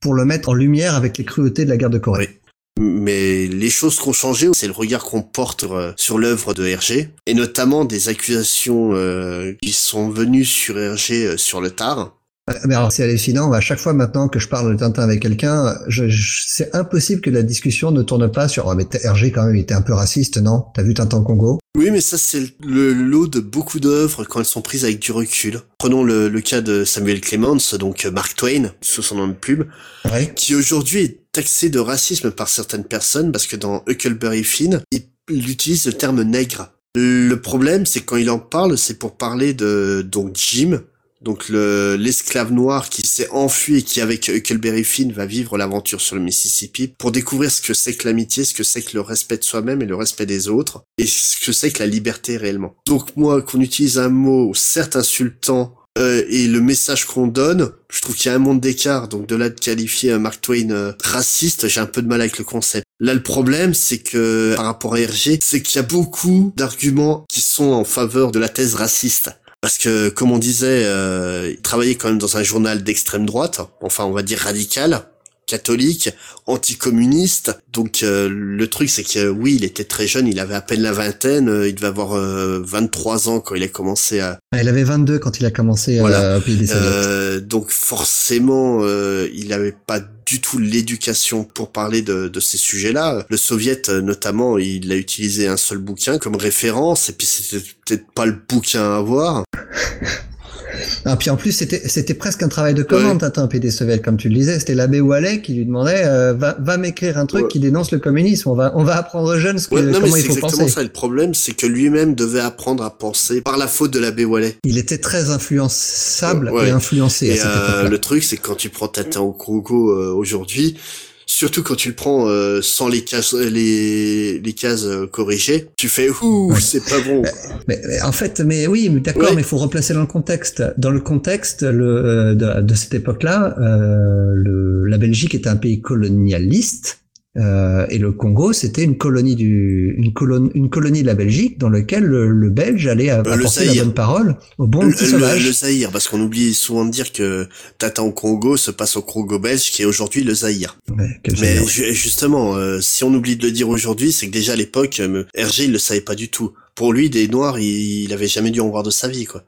pour le mettre en lumière avec les cruautés de la guerre de Corée. Oui. Mais les choses qui ont changé, c'est le regard qu'on porte euh, sur l'œuvre de Hergé, et notamment des accusations euh, qui sont venues sur Hergé euh, sur le tard. Mais alors, c'est hallucinant. À chaque fois maintenant que je parle de Tintin avec quelqu'un, je, je, c'est impossible que la discussion ne tourne pas sur oh, mais Hergé quand même il était un peu raciste, non? T'as vu Tintin au Congo? Oui, mais ça c'est le lot de beaucoup d'œuvres quand elles sont prises avec du recul. Prenons le, le cas de Samuel Clemens, donc Mark Twain, sous son nom de pub, ouais. qui aujourd'hui est taxé de racisme par certaines personnes parce que dans Huckleberry Finn, il utilise le terme nègre. Le problème, c'est quand il en parle, c'est pour parler de donc Jim, donc le l'esclave noir qui s'est enfui et qui avec Huckleberry Finn va vivre l'aventure sur le Mississippi pour découvrir ce que c'est que l'amitié, ce que c'est que le respect de soi-même et le respect des autres et ce que c'est que la liberté réellement. Donc moi qu'on utilise un mot certes insultant euh, et le message qu'on donne, je trouve qu'il y a un monde d'écart. Donc de là de qualifier Mark Twain euh, raciste, j'ai un peu de mal avec le concept. Là le problème c'est que par rapport à Hergé, c'est qu'il y a beaucoup d'arguments qui sont en faveur de la thèse raciste. Parce que, comme on disait, euh, il travaillait quand même dans un journal d'extrême droite, enfin on va dire radical, catholique, anticommuniste. Donc euh, le truc c'est que oui, il était très jeune, il avait à peine la vingtaine, euh, il devait avoir 23 ans quand il a commencé à... Ah, il avait 22 quand il a commencé voilà. des euh, Donc forcément, il n'avait pas du tout l'éducation pour parler de, de ces sujets-là. Le soviet, notamment, il a utilisé un seul bouquin comme référence, et puis c'était peut-être pas le bouquin à avoir. *laughs* Ah, puis en plus, c'était, c'était presque un travail de commande, ouais. un PD comme tu le disais. C'était l'abbé Wallet qui lui demandait, euh, va, va m'écrire un truc ouais. qui dénonce le communisme. On va, on va apprendre aux jeunes ce que, ouais, non, comment mais il faut c'est exactement ça. Le problème, c'est que lui-même devait apprendre à penser par la faute de l'abbé Wallet. Il était très influençable et influencé. Et euh, le truc, c'est que quand tu prends Tintin au Congo euh, aujourd'hui, surtout quand tu le prends euh, sans les cases les les cases euh, corrigées tu fais ouh ouais. c'est pas bon mais, mais, en fait mais oui d'accord ouais. mais il faut replacer dans le contexte dans le contexte le euh, de, de cette époque là le la Belgique était un pays colonialiste euh, et le Congo, c'était une colonie du, une colonie, une colonie de la Belgique dans laquelle le, le Belge allait Euh, apporter la bonne parole au bon le, petit sauvage. Le, le Zaïre, parce qu'on oublie souvent de dire que Tata au Congo se passe au Congo belge, qui est aujourd'hui le Zaïre. Ouais, Mais ju justement, euh, si on oublie de le dire aujourd'hui, c'est que déjà à l'époque, euh, Hergé, il le savait pas du tout. Pour lui, des Noirs, il, il avait jamais dû en voir de sa vie, quoi.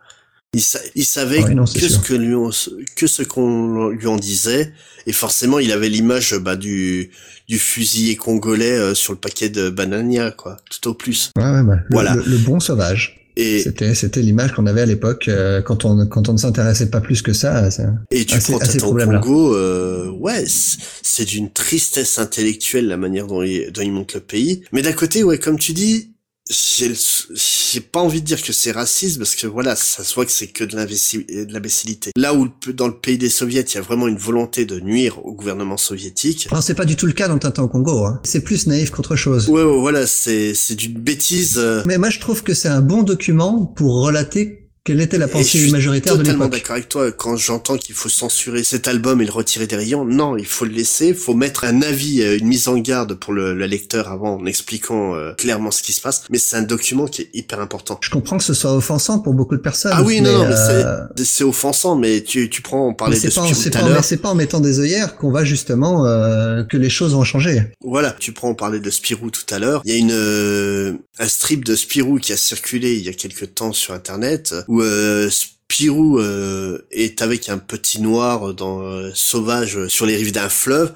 Il, sa il savait ouais, non, que, ce que, lui on, que ce qu'on lui en disait, et forcément, il avait l'image bah, du, du fusilier congolais euh, sur le paquet de Banania, quoi, tout au plus. Ouais, ouais, bah, voilà. Le, bon sauvage. Et c'était c'était l'image qu'on avait à l'époque euh, quand on quand on ne s'intéressait pas plus que ça. Et tu assez, prends Congo, euh, ouais, c'est d'une tristesse intellectuelle la manière dont il, dont il monte le pays. Mais d'un côté, ouais, comme tu dis, j'ai pas envie de dire que c'est raciste parce que voilà, ça se voit que c'est que de l'imbécilité. Là où dans le pays des soviets, il y a vraiment une volonté de nuire au gouvernement soviétique. Alors c'est pas du tout le cas dans Tintin au Congo, hein. c'est plus naïf qu'autre chose. Ouais, ouais voilà, c'est c'est d'une bêtise. Euh... Mais moi je trouve que c'est un bon document pour relater quelle était la pensée majoritaire de l'époque totalement d'accord avec toi. Quand j'entends qu'il faut censurer cet album et le retirer des rayons, non, il faut le laisser. Il faut mettre un avis, une mise en garde pour le, le lecteur avant, en expliquant euh, clairement ce qui se passe. Mais c'est un document qui est hyper important. Je comprends que ce soit offensant pour beaucoup de personnes. Ah oui, mais non, non, euh... c'est offensant. Mais tu, tu prends, on parlait de pas, Spirou tout à l'heure. C'est pas en mettant des œillères qu'on va justement euh, que les choses vont changer. Voilà, tu prends, on parlait de Spirou tout à l'heure. Il y a une euh, un strip de Spirou qui a circulé il y a quelques temps sur Internet où euh, Spirou euh, est avec un petit noir dans euh, sauvage sur les rives d'un fleuve.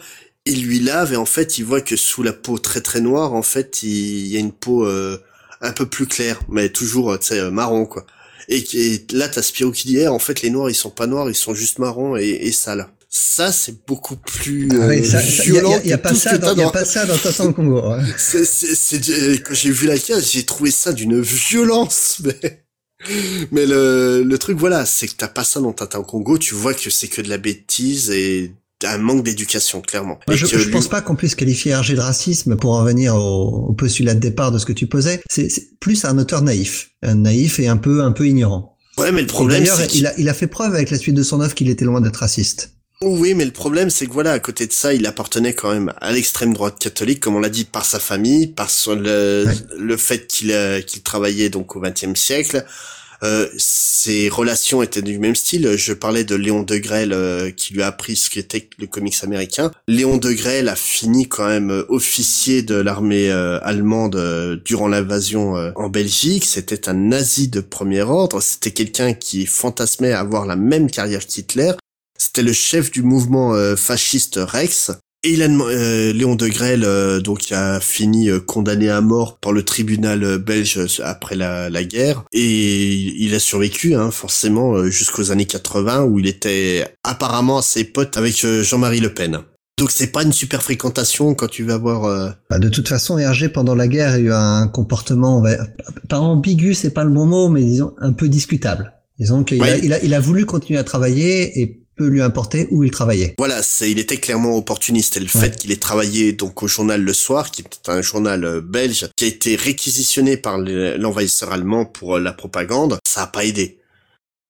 Il lui lave et en fait il voit que sous la peau très très noire en fait il, y a une peau euh, un peu plus clair, mais toujours, tu sais, marron, quoi. Et, et là, t'as Spirou qui dit, eh, en fait, les noirs, ils sont pas noirs, ils sont juste marrons et, et sales. Ça, c'est beaucoup plus Ah ça- euh, ça- violent y a, y a pas ça dans, y a pas ça dans au Congo. hein. *laughs* C'est, c'est, c'est- quand j'ai vu la case, j'ai trouvé ça d'une violence, mais, mais le, le truc, voilà, c'est que t'as pas ça dans Tintin au Congo, tu vois que c'est que de la bêtise et un manque d'éducation, clairement. Moi, Et je, je lui- pense pas qu'on puisse qualifier Hergé de racisme pour en revenir au, au postulat de départ de ce que tu posais. C'est plus un auteur naïf, un naïf et un peu un peu ignorant. Ouais, mais le problème, D'ailleurs, c'est il a, il a fait preuve avec la suite de son œuvre qu'il était loin d'être raciste. Oui, mais le problème, c'est que voilà, à côté de ça, il appartenait quand même à l'extrême droite catholique, comme on l'a dit, par sa famille, par son, le, Ouais. le fait qu'il euh, qu'il travaillait donc au XXe siècle. Euh, ses relations étaient du même style. Je parlais de Léon de Grelle euh, qui lui a appris ce qu'était le comics américain. Léon de Grelle a fini quand même euh, officier de l'armée euh, allemande euh, durant l'invasion euh, en Belgique. C'était un nazi de premier ordre. C'était quelqu'un qui fantasmait avoir la même carrière qu'Hitler. C'était le chef du mouvement euh, fasciste Rex. Et il a euh, Léon de Grelle euh, donc a fini euh, condamné à mort par le tribunal euh, belge euh, après la, la guerre et il a survécu hein, forcément jusqu'aux années 80 où il était apparemment assez pote avec euh, Jean-Marie Le Pen. Donc c'est pas une super fréquentation quand tu vas voir euh, Bah, De toute façon, Hergé, pendant la guerre, a eu un comportement, va, pas ambigu, c'est pas le bon mot, mais disons un peu discutable. Disons qu'il a, il a, il a voulu continuer à travailler et peu lui importer où il travaillait. Voilà, c'est, il était clairement opportuniste. Et le Ouais. fait qu'il ait travaillé donc au journal Le Soir, qui est un journal euh, belge, qui a été réquisitionné par l'envahisseur allemand pour euh, la propagande, ça a pas aidé.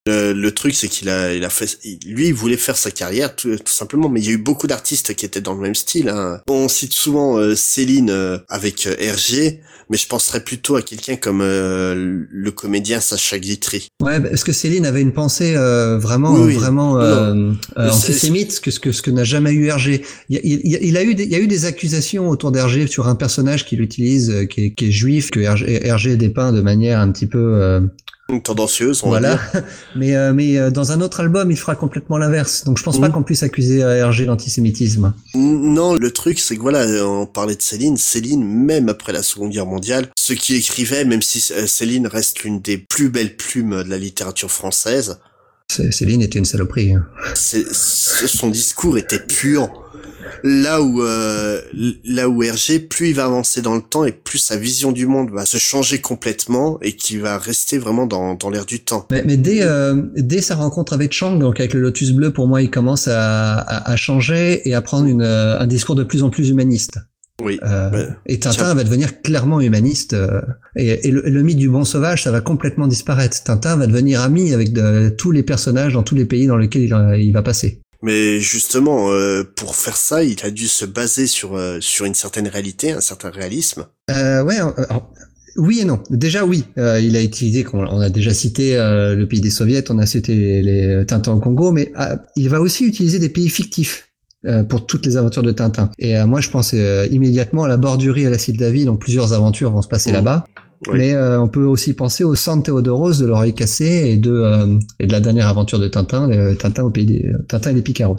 Le, le truc, c'est qu'il a, il a fait, lui, il voulait faire sa carrière tout, tout simplement, mais il y a eu beaucoup d'artistes qui étaient dans le même style. Hein. On cite souvent euh, Céline euh, avec euh, Hergé, mais je penserais plutôt à quelqu'un comme euh, le comédien Sacha Guitry. Ouais, parce que Céline avait une pensée euh, vraiment, Oui, oui. vraiment euh, euh, antisémite, que ce que ce que n'a jamais eu Hergé. Il, y a- il, a- il a eu, des, il y a eu des accusations autour d'Hergé sur un personnage qu'il utilise, euh, qui est, qui est juif, que Hergé, Hergé dépeint de manière un petit peu euh, Tendancieuse, on va voilà. dire. *laughs* Mais euh, mais euh, dans un autre album, il fera complètement l'inverse. Donc je pense pas Mhm. qu'on puisse accuser euh, Hergé d'antisémitisme. Non, le truc, c'est que voilà, on parlait de Céline. Céline, même après la Seconde Guerre mondiale, ce qui écrivait, même si euh, Céline reste l'une des plus belles plumes de la littérature française, Céline était une saloperie. hein. son discours était pur. Là où, euh, là où Hergé, plus il va avancer dans le temps et plus sa vision du monde va se changer complètement et qui va rester vraiment dans, dans l'air du temps. Mais, mais dès, euh, dès sa rencontre avec Chang, donc avec le Lotus Bleu, pour moi, il commence à, à, à changer et à prendre une, euh, un discours de plus en plus humaniste. Oui. Euh, et Tintin Tiens. va devenir clairement humaniste. euh, et et le, le mythe du bon sauvage, ça va complètement disparaître. Tintin va devenir ami avec de- tous les personnages dans tous les pays dans lesquels il, euh, il va passer. Mais justement, euh, pour faire ça, il a dû se baser sur, euh, sur une certaine réalité, un certain réalisme. Euh, ouais, euh, alors, oui et non. Déjà oui, euh, il a utilisé, on, on a déjà cité euh, le pays des soviets, on a cité les, les Tintins au Congo, mais euh, il va aussi utiliser des pays fictifs. euh, pour toutes les aventures de Tintin. Et euh, moi, je pense euh, immédiatement à la Bordurie à la Sildavie, donc plusieurs aventures vont se passer Mhm. là-bas. Oui. Mais euh, on peut aussi penser au San Theodoros de l'oreille cassée et de euh, et de la dernière aventure de Tintin, le Tintin au pays des Tintin et les Picaros.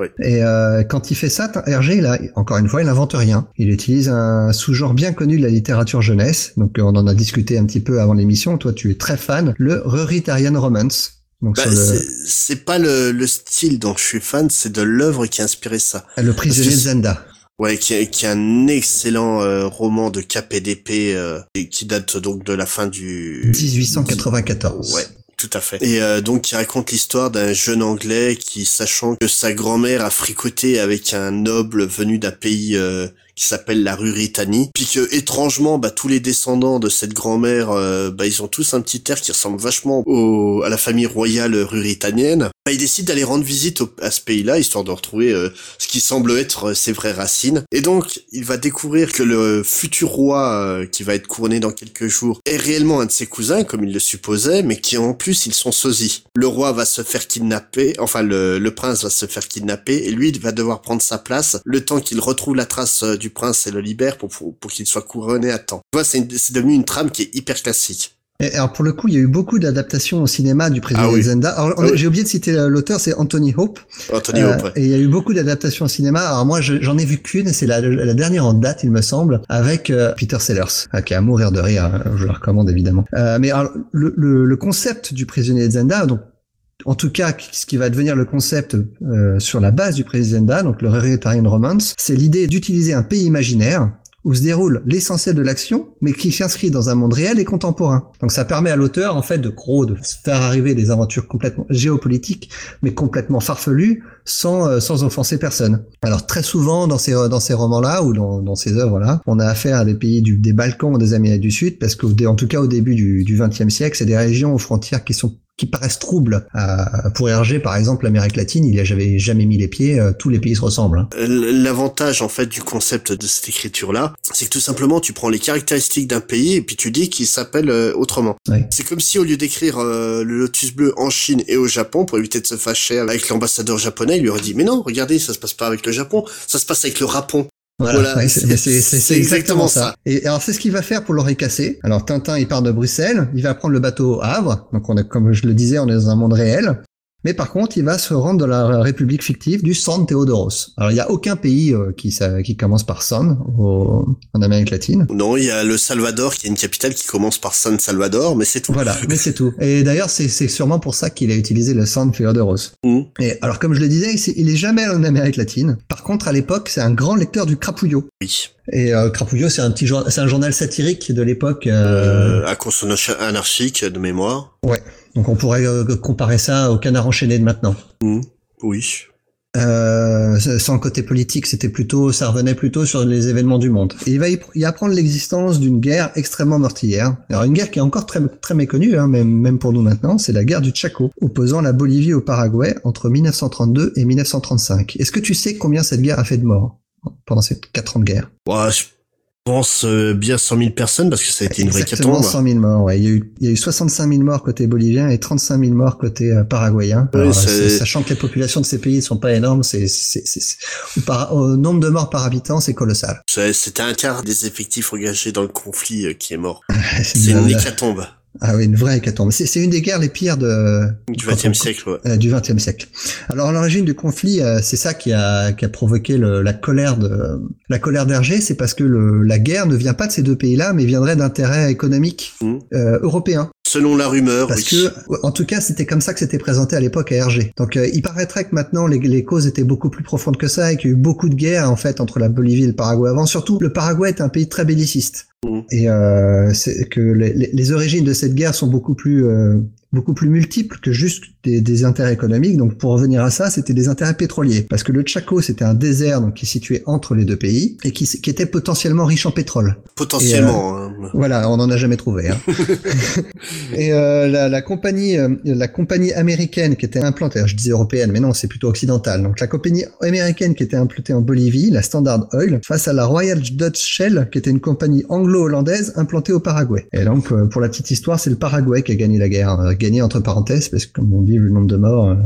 Oui. Et euh, quand il fait ça, Hergé, il a, encore une fois, il n'invente rien. Il utilise un sous-genre bien connu de la littérature jeunesse. Donc euh, on en a discuté un petit peu avant l'émission. Toi, tu es très fan. Le Ruritarian Romance. Bah, le, c'est, pas le, le style dont je suis fan, c'est de l'œuvre qui a inspiré ça. le prisonnier de Zenda. Ouais, qui est, qui est un excellent euh, roman de KPDP euh, et qui date donc de la fin du 1894. Ouais, tout à fait. Et euh, donc qui raconte l'histoire d'un jeune Anglais qui, sachant que sa grand-mère a fricoté avec un noble venu d'un pays euh, qui s'appelle la Ruritanie, puis que étrangement, bah, tous les descendants de cette grand-mère, euh, bah, ils ont tous un petit air qui ressemble vachement au, à la famille royale ruritanienne. Bah, il décide d'aller rendre visite au- à ce pays-là, histoire de retrouver euh, ce qui semble être euh, ses vraies racines. Et donc, il va découvrir que le futur roi, euh, qui va être couronné dans quelques jours, est réellement un de ses cousins, comme il le supposait, mais qui en plus, ils sont sosies. Le roi va se faire kidnapper, enfin, le, le prince va se faire kidnapper, et lui, il va devoir prendre sa place, le temps qu'il retrouve la trace euh, du prince et le libère pour, pour, pour qu'il soit couronné à temps. Tu vois, c'est devenu une trame qui est hyper classique. Et alors pour le coup, il y a eu beaucoup d'adaptations au cinéma du président Ah oui. Zenda. Alors, Ah oui. J'ai oublié de citer l'auteur, c'est Anthony Hope. Anthony Euh, Hope, ouais. Et il y a eu beaucoup d'adaptations au cinéma. Alors moi, je- j'en ai vu qu'une, c'est la, la dernière en date, il me semble, avec euh, Peter Sellers, euh, qui est à mourir de rire. euh, Je le recommande évidemment. Euh, mais alors, le, le, le concept du prisonnier Zenda, donc en tout cas, ce qui va devenir le concept euh, sur la base du président Zenda, donc le Hereditary Romance, c'est l'idée d'utiliser un pays imaginaire où se déroule l'essentiel de l'action, mais qui s'inscrit dans un monde réel et contemporain. Donc ça permet à l'auteur, en fait, de gros, de faire arriver des aventures complètement géopolitiques, mais complètement farfelues, sans, euh, sans offenser personne. Alors très souvent, dans ces, dans ces romans-là, ou dans, dans ces œuvres-là, on a affaire à des pays du, des Balkans ou des Amériques du Sud, parce que, en tout cas, au début du, du XXe siècle, c'est des régions aux frontières qui sont qui paraissent troubles. Euh, pour Hergé, par exemple, l'Amérique latine, il n'y a jamais, jamais mis les pieds, euh, tous les pays se ressemblent. hein. L'avantage en fait du concept de cette écriture-là, c'est que tout simplement tu prends les caractéristiques d'un pays et puis tu dis qu'il s'appelle euh, autrement. C'est comme si au lieu d'écrire euh, le lotus bleu en Chine et au Japon pour éviter de se fâcher avec l'ambassadeur japonais, il lui aurait dit mais non, regardez, ça se passe pas avec le Japon, ça se passe avec le Rapon. Voilà, c'est exactement ça. Et alors c'est ce qu'il va faire pour l'oreille cassée. Alors Tintin, il part de Bruxelles, il va prendre le bateau au Havre, donc on est, comme je le disais, on est dans un monde réel. Mais par contre, il va se rendre dans la république fictive du San Theodoros. Alors il n'y a aucun pays euh, qui, ça- qui commence par San au- en Amérique latine. Non, il y a le Salvador qui est une capitale qui commence par San Salvador, mais c'est tout. Voilà, mais c'est tout. Et d'ailleurs, c'est sûrement pour ça qu'il a utilisé le San Theodoros. Mhm. Et alors, comme je le disais, il- est jamais en Amérique latine. Par contre, à l'époque, c'est un grand lecteur du Crapouillot. Oui. Et euh, Crapouillot, c'est un petit jour- c'est un journal satirique de l'époque. euh, Euh, à consonance anarchique de mémoire. Donc on pourrait euh, comparer ça au Canard enchaîné de maintenant. Mhm. Oui. Euh, sans le côté politique, c'était plutôt, ça revenait plutôt sur les événements du monde. Et il va y, y apprendre l'existence d'une guerre extrêmement meurtrière. Alors une guerre qui est encore très très méconnue, hein, même même pour nous maintenant, c'est la guerre du Chaco, opposant la Bolivie au Paraguay entre 1932 et 1935. Est-ce que tu sais combien cette guerre a fait de morts pendant ces quatre ans de guerre? Ouais, je pense euh, bien 100 000 personnes parce que ça a été une vraie Exactement catombe. 100 000 morts. Ouais. Il, y a eu, il y a eu 65 000 morts côté bolivien et 35 000 morts côté euh, paraguayen. Oui, Alors, c'est- sachant que les populations de ces pays ne sont pas énormes, c'est, c'est, c'est, c'est- au, par- au nombre de morts par habitant, c'est colossal. C'est- C'était un quart des effectifs engagés dans le conflit euh, qui est mort. *laughs* C'est une- hécatombe ah oui, une vraie hécatombe. C'est, c'est une des guerres les pires de, du XXe siècle. Ouais. euh, du XXe siècle. Alors à l'origine du conflit, euh, c'est ça qui a, qui a provoqué le- la colère de la colère d'Hergé, c'est parce que le, la guerre ne vient pas de ces deux pays-là, mais viendrait d'intérêts économiques Mhm. euh, européens. Selon la rumeur, Parce oui. que, en tout cas, c'était comme ça que c'était présenté à l'époque à Hergé. Donc, euh, il paraîtrait que maintenant, les, les causes étaient beaucoup plus profondes que ça et qu'il y a eu beaucoup de guerres, en fait, entre la Bolivie et le Paraguay avant. Surtout, le Paraguay est un pays très belliciste. Mhm. Et euh, c'est que les, les- les origines de cette guerre sont beaucoup plus... euh, beaucoup plus multiples que juste des, des intérêts économiques. Donc pour revenir à ça, c'était des intérêts pétroliers. Parce que le Chaco, c'était un désert donc qui est situé entre les deux pays et qui, qui était potentiellement riche en pétrole. Potentiellement. hein. Voilà, on n'en a jamais trouvé. Hein. *laughs* *laughs* et euh, la, la compagnie, euh, la compagnie américaine qui était implantée, je disais européenne, mais non, c'est plutôt occidental. Donc la compagnie américaine qui était implantée en Bolivie, la Standard Oil, face à la Royal Dutch Shell, qui était une compagnie anglo-hollandaise implantée au Paraguay. Et donc, euh, pour la petite histoire, c'est le Paraguay qui a gagné la guerre, euh, gagné entre parenthèses, parce que comme on dit, le nombre de morts, euh,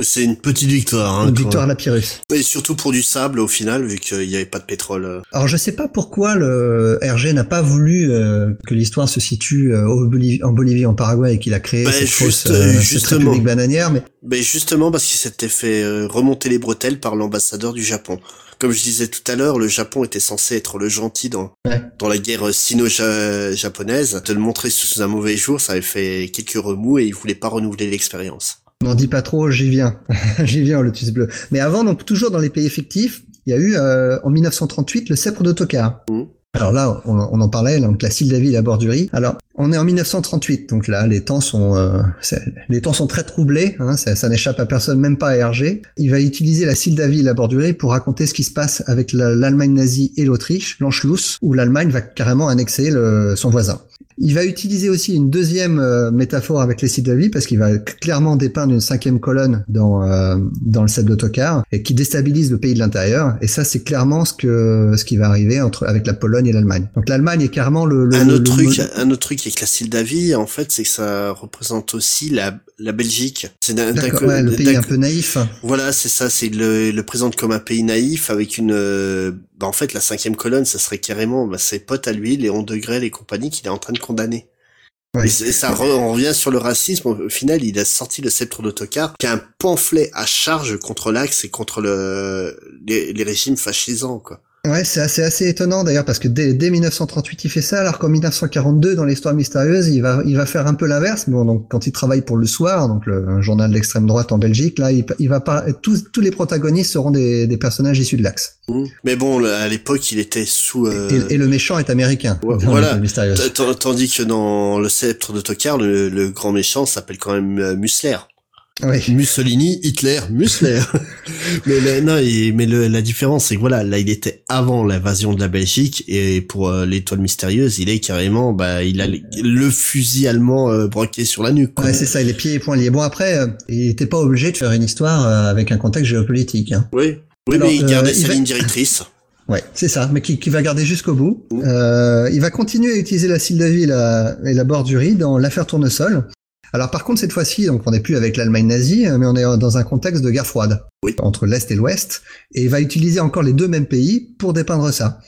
C'est une petite victoire. Hein, une victoire à la Pyrrhus. Et surtout pour du sable au final, vu qu'il n'y avait pas de pétrole. euh. Alors je sais pas pourquoi le Hergé n'a pas voulu euh, que l'histoire se situe euh, au en Bolivie, en Paraguay et qu'il a créé Ben, cette, juste- fausse, euh, justement. bananière. Mais Ben justement parce qu'il s'était fait remonter les bretelles par l'ambassadeur du Japon. Comme je disais tout à l'heure, le Japon était censé être le gentil dans, Ouais. dans la guerre sino-japonaise. De le montrer sous un mauvais jour, ça avait fait quelques remous et il voulait pas renouveler l'expérience. N'en dis pas trop, j'y viens, *laughs* j'y viens au Lotus bleu. Mais avant, donc toujours dans les pays fictifs, il y a eu euh, en 1938 le sceptre d'Autocar. Mhm. Alors là, on, on en parlait, donc la Sildavie et la Bordurie. Alors, on est en 1938, donc là, les temps sont, euh, les temps sont très troublés. Hein, ça, ça n'échappe à personne, même pas à Hergé. Il va utiliser la Sildavie et la Bordurie pour raconter ce qui se passe avec la- l'Allemagne nazie et l'Autriche, l'Anschluss, où l'Allemagne va carrément annexer le- son voisin. Il va utiliser aussi une deuxième euh, métaphore avec les Sildavie parce qu'il va clairement dépeindre une cinquième colonne dans euh, dans le set d'autocar et qui déstabilise le pays de l'intérieur. Et ça, c'est clairement ce que ce qui va arriver entre avec la Pologne et l'Allemagne. Donc l'Allemagne est carrément le, le un autre le truc, mode- un autre truc avec la Sildavie, en fait, c'est que ça représente aussi la, la Belgique. C'est d'un, ouais, le pays un peu naïf. Voilà, c'est ça, c'est le, le présente comme un pays naïf avec une, euh, bah en fait, la cinquième colonne, ça serait carrément bah, ses potes à lui, Léon Degrelle et compagnie, qu'il est en train de Et, ça on revient sur le racisme. Au final, il a sorti le sceptre d'autocar, qui est un pamphlet à charge contre l'Axe et contre le, les, les régimes fascisants, quoi. Ouais, c'est assez, assez étonnant d'ailleurs parce que dès, dès 1938 il fait ça, alors qu'en 1942 dans l'histoire mystérieuse il va, il va faire un peu l'inverse. Bon, donc quand il travaille pour le Soir, donc le journal d'extrême droite en Belgique, là il, il va pas, tous, tous les protagonistes seront des, des personnages issus de l'Axe. Mmh. Mais bon, à l'époque il était sous. Euh... Et, et, le méchant est américain. voilà. Tandis que dans le sceptre de Tokar, le, le grand méchant s'appelle quand même euh, Musler. Oui. Mussolini, Hitler, Musler. *laughs* mais non, mais la différence, c'est que voilà, là, il était avant l'invasion de la Belgique, et pour euh, l'étoile mystérieuse, il est carrément, bah, il a le fusil allemand euh, broqué sur la nuque. Ouais, c'est ça, les pieds et poings liés. Bon, après, euh, il était pas obligé de faire une histoire avec un contexte géopolitique. Hein. Oui, oui, mais il gardait sa ligne *laughs* directrice. Ouais, c'est ça, mais qui, qui va garder jusqu'au bout. Euh, il va continuer à utiliser la Sildavie et la, et la bordurie dans l'affaire Tournesol. Alors par contre cette fois-ci, donc on n'est plus avec l'Allemagne nazie, mais on est dans un contexte de guerre froide entre l'Est et l'Ouest, et il va utiliser encore les deux mêmes pays pour dépeindre ça.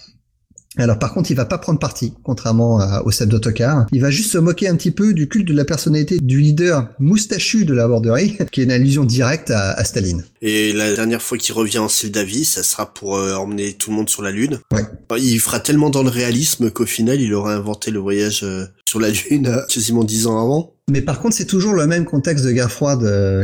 Alors par contre, il va pas prendre parti, contrairement au Seb d'Autocar. Il va juste se moquer un petit peu du culte de la personnalité du leader moustachu de la borderie, *laughs* qui est une allusion directe à, Staline. Et la dernière fois qu'il revient en Sildavie, ça sera pour euh, emmener tout le monde sur la Lune. Ouais. Il fera tellement dans le réalisme qu'au final, il aura inventé le voyage euh, sur la Lune euh, *laughs* quasiment dix ans avant. Mais par contre, c'est toujours le même contexte de guerre froide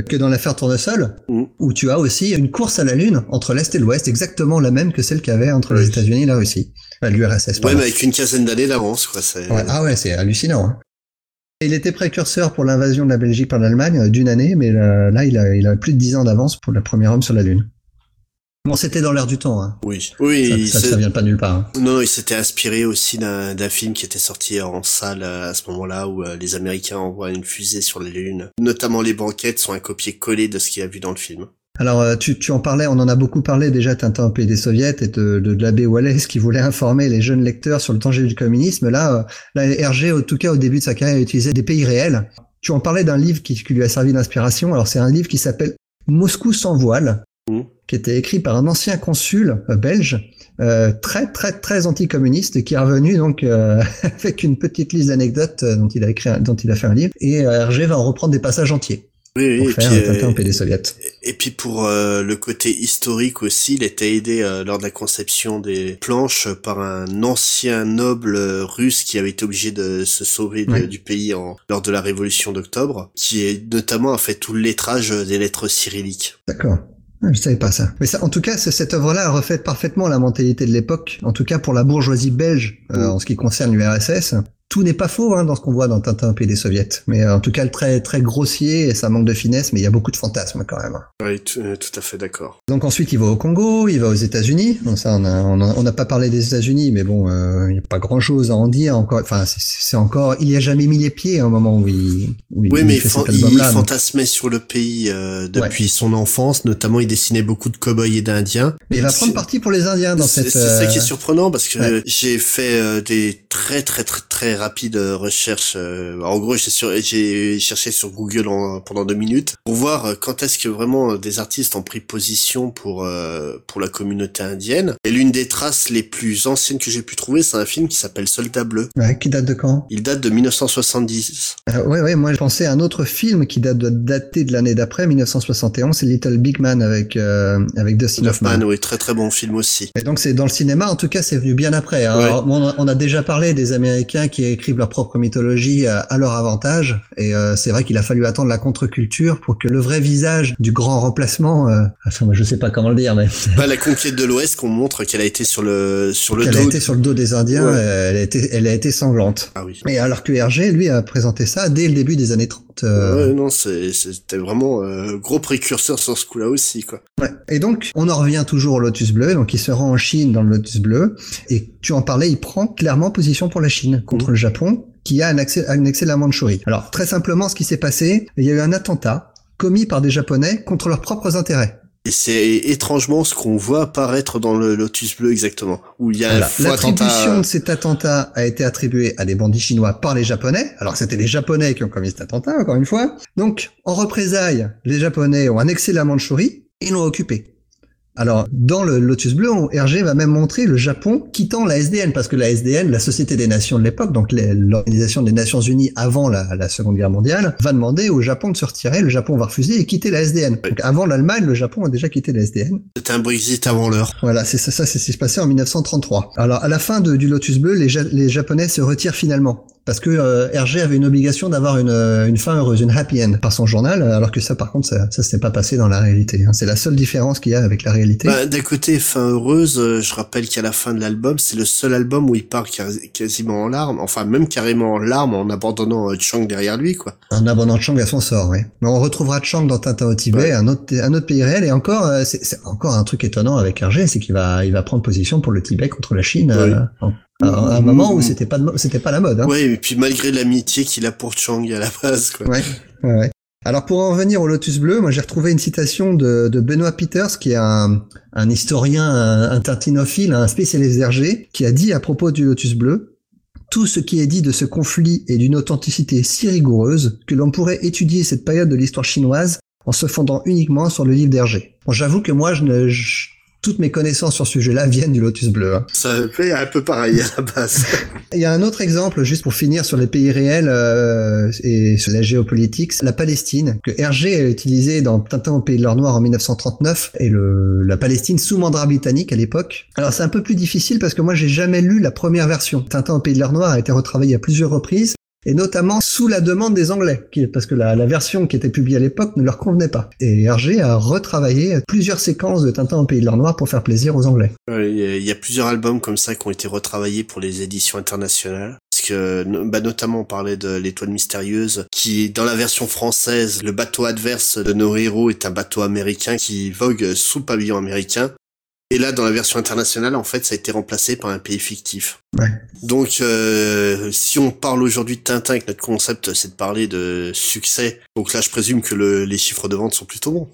que dans l'affaire Tournesol, mmh. où tu as aussi une course à la Lune entre l'Est et l'Ouest, exactement la même que celle qu'il y avait entre les États-Unis et la Russie. L'URSS. Ouais, mais avec une quinzaine d'années d'avance, quoi. Ouais, ah ouais, c'est hallucinant. Hein. Il était précurseur pour l'invasion de la Belgique par l'Allemagne d'une année, mais là, il a, il a plus de dix ans d'avance pour le premier homme sur la Lune. Bon, c'était dans l'air du temps. Hein. Oui, oui. Ça, ça, vient pas nulle part. Hein. Non, il s'était inspiré aussi d'un film qui était sorti en salle à ce moment-là, où euh, les Américains envoient une fusée sur la Lune. Notamment les banquettes sont un copier-coller de ce qu'il a vu dans le film. Alors, euh, tu, tu en parlais, on en a beaucoup parlé déjà, Tintin au pays des soviets et de, de, de l'abbé Wallace qui voulait informer les jeunes lecteurs sur le danger du communisme. Là, euh, là, Hergé, en tout cas au début de sa carrière, a utilisé des pays réels. Tu en parlais d'un livre qui, qui, lui a servi d'inspiration. Alors, c'est un livre qui s'appelle Moscou sans voile, mmh. qui était écrit par un ancien consul euh, belge, euh, très très très anticommuniste, qui est revenu donc euh, *laughs* avec une petite liste d'anecdotes dont il a écrit, dont il a fait un livre. Et Hergé va en reprendre des passages entiers. Oui, oui, faire et, puis, euh, et puis pour euh, le côté historique aussi, il était aidé euh, lors de la conception des planches par un ancien noble russe qui avait été obligé de se sauver du pays en, lors de la révolution d'octobre, qui est notamment a fait tout le lettrage des lettres cyrilliques. D'accord. Je savais pas ça. Mais ça, en tout cas, cette œuvre-là refait parfaitement la mentalité de l'époque. En tout cas, pour la bourgeoisie belge, en ce qui concerne l'URSS, tout n'est pas faux hein, dans ce qu'on voit dans Tintin Pays des soviets. Mais euh, en tout cas, le très très grossier et ça manque de finesse, mais il y a beaucoup de fantasmes quand même. Oui, tout, euh, tout à fait d'accord. Donc ensuite, il va au Congo, il va aux États-Unis. Ça, on a, on n'a pas parlé des États-Unis, mais bon, euh, il n'y a pas grand-chose à en dire encore. Enfin, c'est encore, il y a jamais mis les pieds à un moment où il. Où oui, mais il, il fantasmait sur le pays depuis son enfance. Notamment, il dessinait beaucoup de cow-boys et d'Indiens. Mais il va prendre parti pour les Indiens dans cette. C'est ça qui est surprenant parce que j'ai fait des très très très très rapide recherche. Euh, en gros, j'ai cherché sur Google pendant deux minutes pour voir euh, quand est-ce que vraiment des artistes ont pris position pour euh, pour la communauté indienne. Et l'une des traces les plus anciennes que j'ai pu trouver, c'est un film qui s'appelle Soldat bleu. Ouais, qui date de quand? Il date de 1970. Euh, ouais, ouais. Moi, je pensais à un autre film qui date de dater de l'année d'après, 1971. C'est Little Big Man avec avec Dustin Hoffman. oui, très très bon film aussi. Et donc c'est dans le cinéma. En tout cas, c'est venu bien après. Hein. on a déjà parlé des Américains qui écrivent leur propre mythologie à leur avantage. Et euh, c'est vrai qu'il a fallu attendre la contre-culture pour que le vrai visage du grand remplacement, euh, enfin je sais pas comment le dire, mais *laughs* bah, la conquête de l'Ouest qu'on montre qu'elle a été sur le sur le dos. A été sur le dos des Indiens. Elle a été elle a été sanglante. Ah oui. Et alors que Hergé, lui, a présenté ça dès le début des années 30. Euh... Ouais, non, c'était vraiment euh, gros précurseur sur ce coup-là aussi, quoi. Ouais. Et donc, on en revient toujours au Lotus Bleu. Donc, il se rend en Chine dans le Lotus Bleu. Et tu en parlais, il prend clairement position pour la Chine contre mmh. le Japon qui a un accès, un accès à la Mandchourie. Alors, très simplement, ce qui s'est passé, il y a eu un attentat commis par des Japonais contre leurs propres intérêts. Et c'est étrangement ce qu'on voit apparaître dans le Lotus Bleu exactement, où il y a l'attribution de cet attentat a été attribuée à des bandits chinois par les Japonais. Alors c'était les Japonais qui ont commis cet attentat, encore une fois. Donc en représailles, les Japonais ont annexé la Mandchourie et l'ont occupée. Alors, dans le Lotus Bleu, Hergé va même montrer le Japon quittant la SDN, parce que la SDN, la Société des Nations de l'époque, donc l'Organisation des Nations Unies avant la, Seconde Guerre mondiale, va demander au Japon de se retirer, le Japon va refuser et quitter la SDN. Donc avant l'Allemagne, le Japon a déjà quitté la SDN. C'était un Brexit avant l'heure. Voilà, c'est ça, ça c'est ce qui se passait en 1933. Alors, à la fin du Lotus Bleu, les, les Japonais se retirent finalement parce que euh, Hergé avait une obligation d'avoir une, euh, une, fin heureuse, une happy end par son journal, alors que ça, par contre, ça, ça s'est pas passé dans la réalité. Hein. C'est la seule différence qu'il y a avec la réalité. Bah, D'un côté, fin heureuse, euh, je rappelle qu'à la fin de l'album, c'est le seul album où il part quasiment en larmes, enfin même carrément en larmes en abandonnant Chang derrière lui, quoi. En abandonnant Chang à son sort, oui. Mais on retrouvera Chang dans Tintin au Tibet, un autre un autre pays réel, et encore, c'est encore un truc étonnant avec Hergé, c'est qu'il va il va prendre position pour le Tibet contre la Chine à un moment où c'était pas c'était pas la mode. Hein. Ouais, et puis malgré l'amitié qu'il a pour Chang à la base. Quoi. Ouais, ouais. Alors pour en revenir au Lotus Bleu, moi j'ai retrouvé une citation de, de, Benoît Peters, qui est un, un historien, un, un tartinophile, un spécialiste d'Hergé, qui a dit à propos du Lotus Bleu, tout ce qui est dit de ce conflit est d'une authenticité si rigoureuse que l'on pourrait étudier cette période de l'histoire chinoise en se fondant uniquement sur le livre d'Hergé. Bon, J'avoue que moi je ne toutes mes connaissances sur ce sujet-là viennent du Lotus Bleu. Hein. Ça fait un peu pareil à la base. *laughs* Il y a un autre exemple, juste pour finir sur les pays réels euh, et sur la géopolitique, la Palestine, que Hergé a utilisé dans Tintin au pays de l'or noir en 1939, et le, la Palestine sous mandat britannique à l'époque. Alors c'est un peu plus difficile parce que moi j'ai jamais lu la première version. Tintin au pays de l'or noir a été retravaillé à plusieurs reprises, et notamment sous la demande des Anglais, parce que la, version qui était publiée à l'époque ne leur convenait pas. Et Hergé a retravaillé plusieurs séquences de Tintin au Pays de l'Or Noir pour faire plaisir aux Anglais. Il y, a plusieurs albums comme ça qui ont été retravaillés pour les éditions internationales. Parce que, bah, notamment, on parlait de l'étoile mystérieuse, qui, dans la version française, le bateau adverse de nos héros est un bateau américain qui vogue sous pavillon américain. Et là, dans la version internationale, en fait, ça a été remplacé par un pays fictif. Ouais. Donc, euh, si on parle aujourd'hui de Tintin et que notre concept, c'est de parler de succès, donc là, je présume que le, les chiffres de vente sont plutôt bons.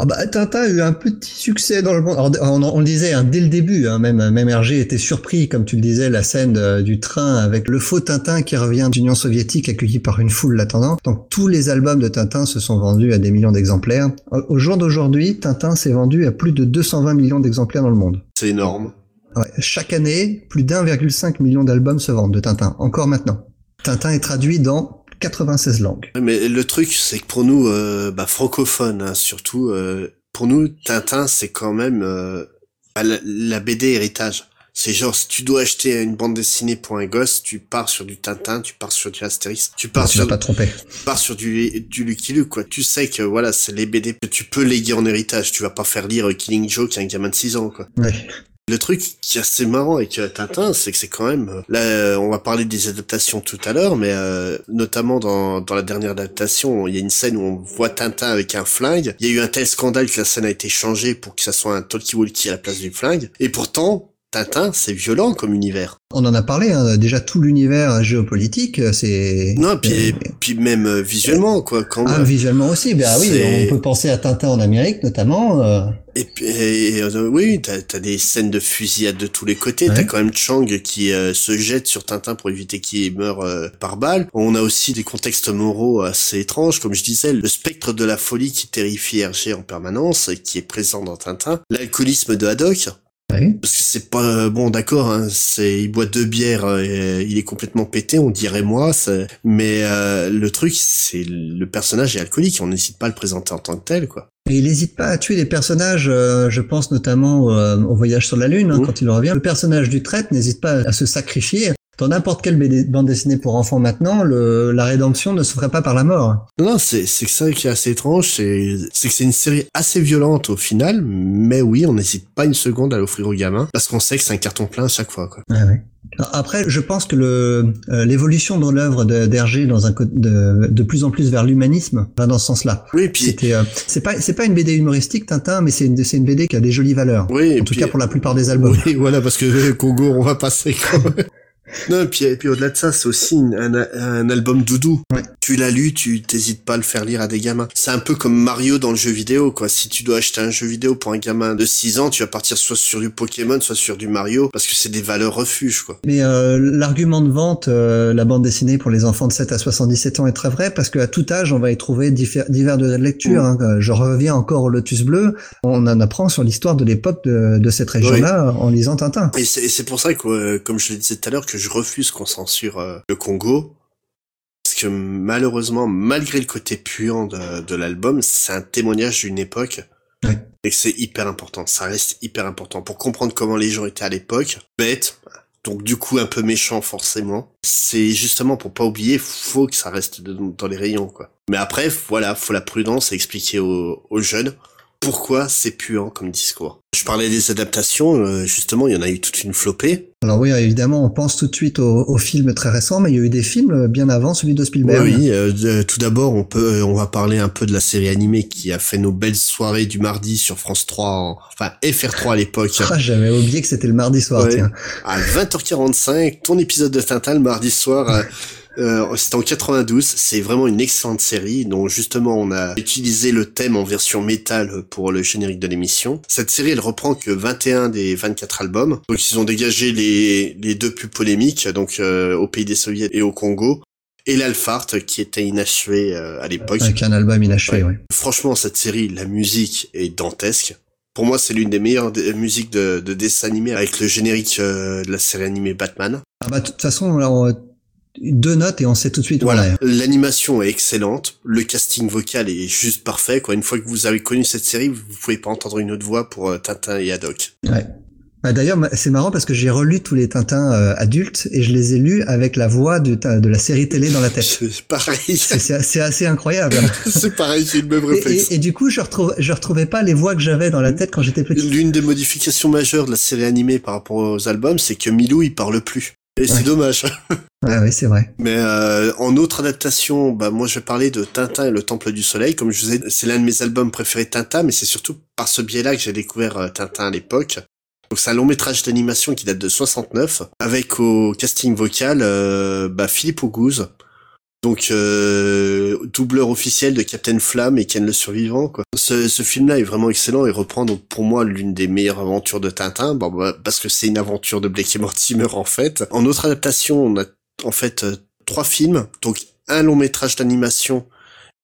Ah bah, Tintin a eu un petit succès dans le monde. on, le disait hein, dès le début, hein, même même Hergé était surpris, comme tu le disais, la scène du train avec le faux Tintin qui revient d'Union soviétique accueilli par une foule l'attendant. Donc tous les albums de Tintin se sont vendus à des millions d'exemplaires. Au jour d'aujourd'hui, Tintin s'est vendu à plus de 220 millions d'exemplaires dans le monde. C'est énorme. Ouais, chaque année, plus d'1,5 million d'albums se vendent de Tintin, encore maintenant. Tintin est traduit dans 96 langues. Mais le truc, c'est que pour nous, euh, bah, francophones hein, surtout, euh, pour nous, Tintin, c'est quand même euh, bah, la, BD héritage. C'est genre, si tu dois acheter une bande dessinée pour un gosse, tu pars sur du Tintin, tu pars sur du Astérix, tu pars sur, pas tromper. tu pars sur du, du Lucky Luke, quoi. Tu sais que, voilà, c'est les BD que tu peux léguer en héritage. Tu vas pas faire lire Killing Joke à un gamin de 6 ans, quoi. Ouais. Le truc qui est assez marrant avec Tintin, c'est que c'est quand même... Euh, là, on va parler des adaptations tout à l'heure, mais euh, notamment dans, dans la dernière adaptation, il y a une scène où on voit Tintin avec un flingue. Il y a eu un tel scandale que la scène a été changée pour que ça soit un talkie-walkie à la place du flingue. Et pourtant, Tintin, c'est violent comme univers. On en a parlé, hein, déjà tout l'univers géopolitique, c'est... Non, puis, puis même euh, visuellement, quoi. Quand ah, visuellement aussi, ben oui, on peut penser à Tintin en Amérique notamment. Euh. Et puis, euh, oui, t'as as des scènes de fusillade de tous les côtés. T'as quand même Chang qui se jette sur Tintin pour éviter qu'il meure par balle. On a aussi des contextes moraux assez étranges, comme je disais, le spectre de la folie qui terrifie Hergé en permanence, et qui est présent dans Tintin. L'alcoolisme de Haddock, parce que c'est pas bon, d'accord. Hein, c'est il boit deux bières, euh, il est complètement pété, on dirait moi. Mais euh, le truc, c'est le personnage est alcoolique. On n'hésite pas à le présenter en tant que tel, quoi. Et il n'hésite pas à tuer des personnages, euh, je pense notamment au voyage sur la Lune, hein, mmh. quand il revient. Le personnage du traître n'hésite pas à se sacrifier dans n'importe quelle bande dessinée pour enfants maintenant, le, la rédemption ne se ferait pas par la mort. Non, c'est c'est ça qui est assez étrange, c'est c'est que c'est une série assez violente au final, mais oui, on n'hésite pas une seconde à l'offrir aux gamins parce qu'on sait que c'est un carton plein à chaque fois. Quoi. Ah ouais. Après, je pense que le euh, l'évolution dans l'œuvre d'Hergé dans un de, de plus en plus vers l'humanisme va dans ce sens-là. Oui, puis c'était euh, c'est pas c'est pas une BD humoristique Tintin, mais c'est une c'est une BD qui a des jolies valeurs. Oui, en tout cas pour la plupart des albums. Oui, voilà parce que Congo, on va passer. Quand *laughs* Non, et puis, et puis au-delà de ça, c'est aussi un, un, album doudou. Ouais. Tu l'as lu, tu t'hésites pas à le faire lire à des gamins. C'est un peu comme Mario dans le jeu vidéo, quoi. Si tu dois acheter un jeu vidéo pour un gamin de 6 ans, tu vas partir soit sur du Pokémon, soit sur du Mario, parce que c'est des valeurs refuges, quoi. Mais euh, l'argument de vente, euh, la bande dessinée pour les enfants de 7 à 77 ans est très vrai, parce qu'à tout âge, on va y trouver divers, divers de lecture. Mm. Hein. Je reviens encore au Lotus Bleu. On en apprend sur l'histoire de l'époque de, de cette région-là en lisant Tintin. Et c'est c'est pour ça que, euh, comme je le disais tout à l'heure, que je refuse qu'on censure euh, le Congo. Parce que malheureusement, malgré le côté puant de, de l'album, c'est un témoignage d'une époque. Ouais. Et que c'est hyper important. Ça reste hyper important. Pour comprendre comment les gens étaient à l'époque, bête, donc du coup un peu méchant forcément. C'est justement pour pas oublier, faut que ça reste de- dans les rayons quoi. Mais après, voilà, faut la prudence et expliquer aux, aux jeunes pourquoi c'est puant comme discours? Je parlais des adaptations, euh, justement, il y en a eu toute une flopée. Alors oui, évidemment, on pense tout de suite aux, aux films très récents, mais il y a eu des films bien avant celui de Spielberg. Oui, euh, tout d'abord, on peut, euh, on va parler un peu de la série animée qui a fait nos belles soirées du mardi sur France 3, en- enfin FR3 à l'époque. Ah, J'avais oublié que c'était le mardi soir, Ouais. tiens. à 20h45, ton épisode de Tintin le mardi soir. *laughs* euh, euh, c'était en 92, c'est vraiment une excellente série dont justement on a utilisé le thème en version métal pour le générique de l'émission. Cette série elle reprend que 21 des 24 albums, donc ils ont dégagé les, les deux plus polémiques, donc euh, au pays des soviets et au Congo, et l'Alphart qui était inachevé euh, à l'époque. Avec un album inachevé, Ouais. oui. Franchement, cette série, la musique est dantesque. Pour moi, c'est l'une des meilleures musiques de, de dessin animé avec le générique euh, de la série animée Batman. Ah bah, de toute façon, là, on- deux notes et on sait tout de suite Voilà, l'animation est excellente, le casting vocal est juste parfait. Quoi, une fois que vous avez connu cette série, vous pouvez pas entendre une autre voix pour euh, Tintin et Haddock. Ouais. Bah, D'ailleurs, c'est marrant parce que j'ai relu tous les Tintins euh, adultes et je les ai lus avec la voix de la série télé dans la tête. *laughs* C'est pareil, C'est assez incroyable. *laughs* c'est pareil, j'ai le même Et, réflexe. et- et du coup, je retrouve, je retrouvais pas les voix que j'avais dans la tête quand j'étais petit. L'une des modifications majeures de la série animée par rapport aux albums, c'est que Milou il parle plus. Et c'est dommage. *laughs* Ouais, ouais, c'est vrai. Mais euh, en autre adaptation, bah moi je vais parler de Tintin et le Temple du Soleil. Comme je vous ai, c'est l'un de mes albums préférés de Tintin, mais c'est surtout par ce biais-là que j'ai découvert euh, Tintin à l'époque. Donc c'est un long métrage d'animation qui date de 69, avec au casting vocal euh, bah, Philippe Auguste, donc euh, doubleur officiel de Captain Flamme et Ken le Survivant. Quoi. Ce, ce film-là est vraiment excellent et reprend donc pour moi l'une des meilleures aventures de Tintin, bon, bah, parce que c'est une aventure de Blake et Mortimer en fait. En autre adaptation, on a en fait euh, trois films, donc un long métrage d'animation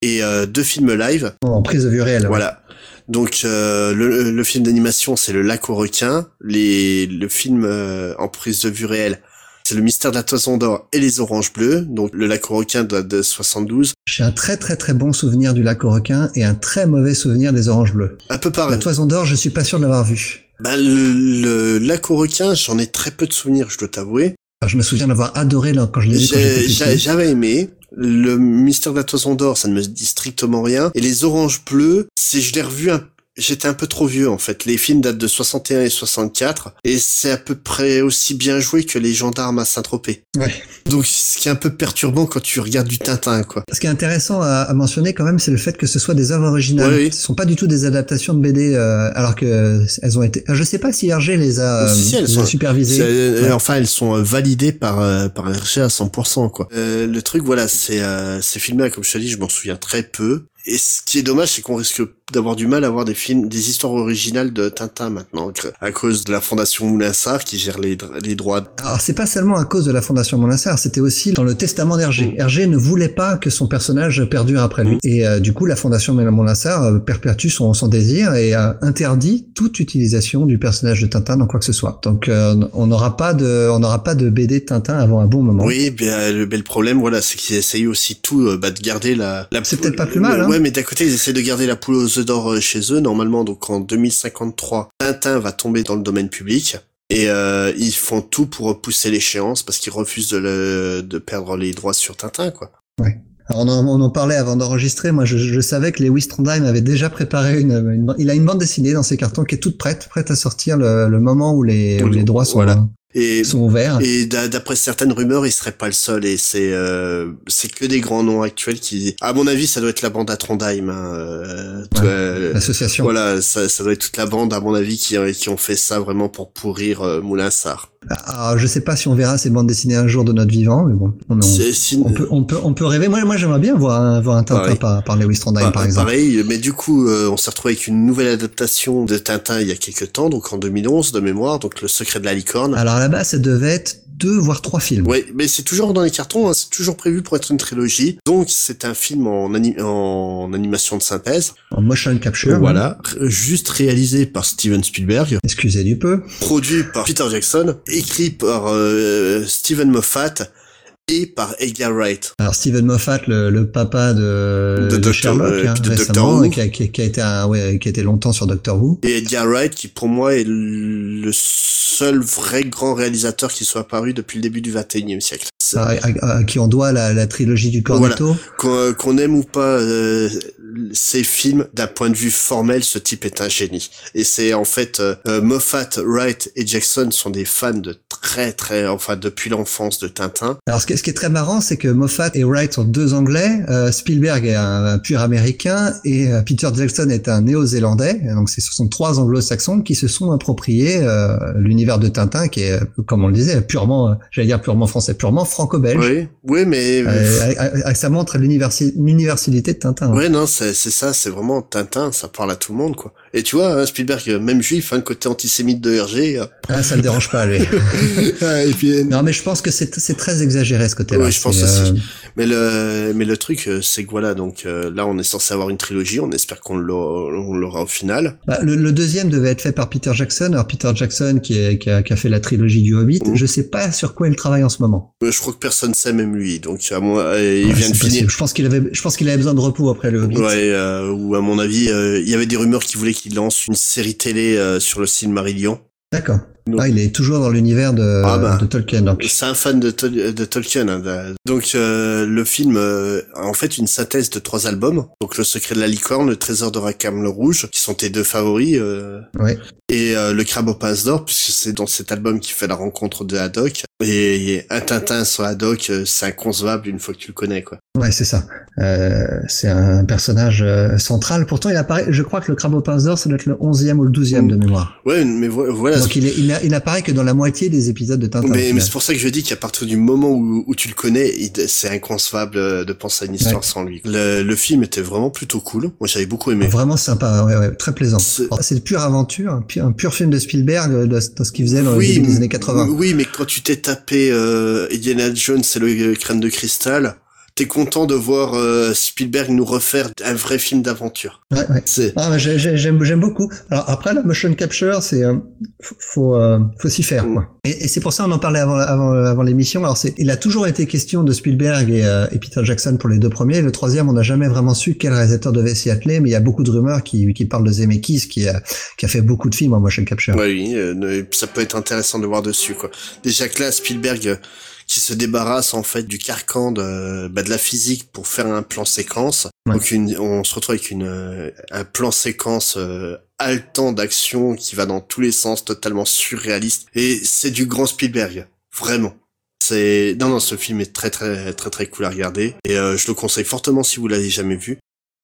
et euh, deux films live. En prise de vue réelle. Voilà. Donc euh, le, le film d'animation c'est le lac aux requins, les, le film euh, en prise de vue réelle c'est le mystère de la toison d'or et les oranges bleues. Donc le lac aux requins date de 72. J'ai un très très très bon souvenir du lac aux requins et un très mauvais souvenir des oranges bleues. Un peu La pareil. toison d'or, je suis pas sûr de l'avoir vu. Bah, le, le lac aux requins, j'en ai très peu de souvenirs, je dois t'avouer. Je me souviens d'avoir adoré là, quand je l'ai vu J'ai-. J'avais aimé. Le mystère de la toison d'or, ça ne me dit strictement rien. Et les oranges bleues, c'est je l'ai revu un J'étais un peu trop vieux en fait. Les films datent de 61 et 64 et c'est à peu près aussi bien joué que les gendarmes à Saint-Tropez. Ouais. Donc ce qui est un peu perturbant quand tu regardes du Tintin quoi. Ce qui est intéressant à, à mentionner quand même, c'est le fait que ce soit des œuvres originales. Oui, oui. Ce sont pas du tout des adaptations de BD, euh, alors que elles ont été. Je sais pas si Hergé les a, euh, Si, les sont- a supervisées. C'est- euh, Ouais. Enfin, elles sont euh, validées par euh, par RG à 100% quoi. Euh, le truc voilà, c'est euh, ces films-là, comme je te dis, je m'en souviens très peu. Et ce qui est dommage, c'est qu'on risque d'avoir du mal à avoir des films, des histoires originales de Tintin maintenant, à cause de la fondation Moulinsart qui gère les, les droits. Alors c'est pas seulement à cause de la fondation Monasser, c'était aussi dans le testament d'Hergé. Mm. Hergé ne voulait pas que son personnage perdure après lui. Mm. Et euh, du coup, la fondation Monasser euh, perpétue son, son désir et euh, interdit toute utilisation du personnage de Tintin dans quoi que ce soit. Donc euh, on n'aura pas de, on n'aura pas de BD de Tintin avant un bon moment. Oui, bien le bel problème, voilà, c'est qu'ils essayent aussi tout, euh, bah, de garder la. la C'est peut-être pas plus mal, hein. Ouais, mais d'un côté, ils essaient de garder la poule aux œufs d'or euh, chez eux. Normalement, donc en 2053, Tintin va tomber dans le domaine public. Et euh, ils font tout pour repousser l'échéance parce qu'ils refusent de, le, de perdre les droits sur Tintin, quoi. Alors, on, en, on en parlait avant d'enregistrer. Moi, je, je savais que Lewis Trondheim avait déjà préparé une, une- Il a une bande dessinée dans ses cartons qui est toute prête, prête à sortir le, le moment où les, où les droits sont, Voilà. Et, sont ouverts. et d'a- d'après certaines rumeurs, il serait pas le seul. Et c'est euh, c'est que des grands noms actuels qui, à mon avis, ça doit être la bande à Trondheim. Hein, euh, Ouais. euh, L'association. Voilà, ça, ça doit être toute la bande, à mon avis, qui, qui ont fait ça vraiment pour pourrir euh, Moulinsart. Alors, je sais pas si on verra ces bandes dessinées un jour de notre vivant, mais bon, on, on, on peut, on, peut, on peut rêver. Moi, moi j'aimerais bien voir un, voir un Tintin par, par Lewis Trondheim, bah, par exemple. Pareil, mais du coup, euh, on s'est retrouvé avec une nouvelle adaptation de Tintin il y a quelques temps, donc en 2011 de mémoire, donc Le Secret de la licorne. Alors là-bas, ça devait être deux voire trois films. Oui, mais c'est toujours dans les cartons, hein, c'est toujours prévu pour être une trilogie. Donc c'est un film en, en animation de synthèse. En motion capture. Voilà, juste réalisé par Steven Spielberg. Excusez du peu. Produit par Peter Jackson, écrit par euh, Steven Moffat et par Edgar Wright. Alors Steven Moffat, le, le papa de, de, de Doctor, Sherlock, euh, hein, de récemment, Doctor Who. qui a, qui, qui a été un, ouais, qui a été longtemps sur Doctor Who. Et Edgar Wright, qui pour moi est le seul vrai grand réalisateur qui soit apparu depuis le début du 21e siècle. À, à, à, qui on doit la, la trilogie du Cornetto. Voilà. Qu'on qu aime ou pas euh, ces films, d'un point de vue formel, ce type est un génie. Et c'est en fait euh, Moffat, Wright et Jackson sont des fans de très très, enfin depuis l'enfance de Tintin. Alors ce qui, ce qui, est très marrant, c'est que Moffat et Wright sont deux Anglais, euh, Spielberg est un, un, pur Américain et euh, Peter Jackson est un Néo-Zélandais. Donc ce sont trois Anglo-Saxons qui se sont appropriés euh, l'univers de Tintin, qui est, comme on le disait, purement, j'allais dire purement français, purement franco-belge. Oui, oui, mais euh, ça montre l'universalité de Tintin. Oui, non, c'est ça, c'est vraiment Tintin, ça parle à tout le monde, quoi. Et tu vois, hein, Spielberg, même juif, hein, côté antisémite de Hergé. Ah, ça le dérange pas, lui. *laughs* et puis... Non, mais je pense que c'est très exagéré ce côté-là. Oui, je pense aussi. Euh... Mais le, mais le truc, euh, c'est que voilà, donc euh, là, on est censé avoir une trilogie. On espère qu'on l'aura au final. Bah, le, le, deuxième devait être fait par Peter Jackson. Alors Peter Jackson, qui, est, qui, a, qui a fait la trilogie du Hobbit, mmh. je sais pas sur quoi il travaille en ce moment. Je crois que personne sait, même lui. Donc à moi, il ouais, vient de finir. Je pense qu'il avait, je pense qu'il avait besoin de repos après le Hobbit. Ouais, euh, ou à mon avis, il y avait des rumeurs qui voulaient qu'il lance une série télé euh, sur le Silmarillion. D'accord. Ah, il est toujours dans l'univers de, ah de Tolkien. Donc. C'est un fan de, de Tolkien. Hein, donc euh, le film, euh, en fait, une synthèse de trois albums. Donc Le Secret de la Licorne, Le Trésor de Rackham le Rouge, qui sont tes deux favoris. Euh, ouais. Et euh, Le Crabe aux pinces d'or, puisque c'est dans cet album qui fait la rencontre de Haddock. Et, et un Tintin sur Haddock, c'est inconcevable une fois que tu le connais, quoi. Ouais, c'est ça. Euh, c'est un personnage euh, central. Pourtant, il apparaît. Je crois que le crabe aux pinces d'or, ça doit être le 11e ou le 12e mmh. de mémoire. Ouais, mais voilà. Donc il, est, il, a, il apparaît que dans la moitié des épisodes de Tintin. Mais, mais c'est pour ça que je dis qu'à partir du moment où, où tu le connais, c'est inconcevable de penser à une histoire ouais. sans lui. Le, le, film était vraiment plutôt cool. Moi, j'avais beaucoup aimé. Vraiment sympa, ouais, ouais très plaisant. C'est de pure aventure, un pur, un pur, film de Spielberg dans ce qu'il faisait dans oui, les années 80. Oui, mais quand tu t'es tapé euh, Indiana Jones et le crâne de cristal t'es content de voir euh, Spielberg nous refaire un vrai film d'aventure. Ouais, ouais. C'est... Ah, j'aime, j'aime beaucoup. Alors après la motion capture, c'est euh, faut euh, faut s'y faire. Quoi. Et, et c'est pour ça on en parlait avant avant avant l'émission. Alors c'est, il a toujours été question de Spielberg et, et Peter Jackson pour les deux premiers. Le troisième, on n'a jamais vraiment su quel réalisateur devait s'y atteler, mais il y a beaucoup de rumeurs qui qui parlent de Zemeckis qui a qui a fait beaucoup de films en motion capture. Ouais, oui, ça peut être intéressant de voir dessus quoi. Déjà que là, Spielberg qui se débarrasse en fait du carcan de, bah, de la physique pour faire un plan séquence. Ouais. Donc une, on se retrouve avec une, un plan séquence euh, haletant d'action qui va dans tous les sens, totalement surréaliste. Et c'est du grand Spielberg, vraiment. C'est non non ce film est très très très très cool à regarder et euh, je le conseille fortement si vous l'avez jamais vu.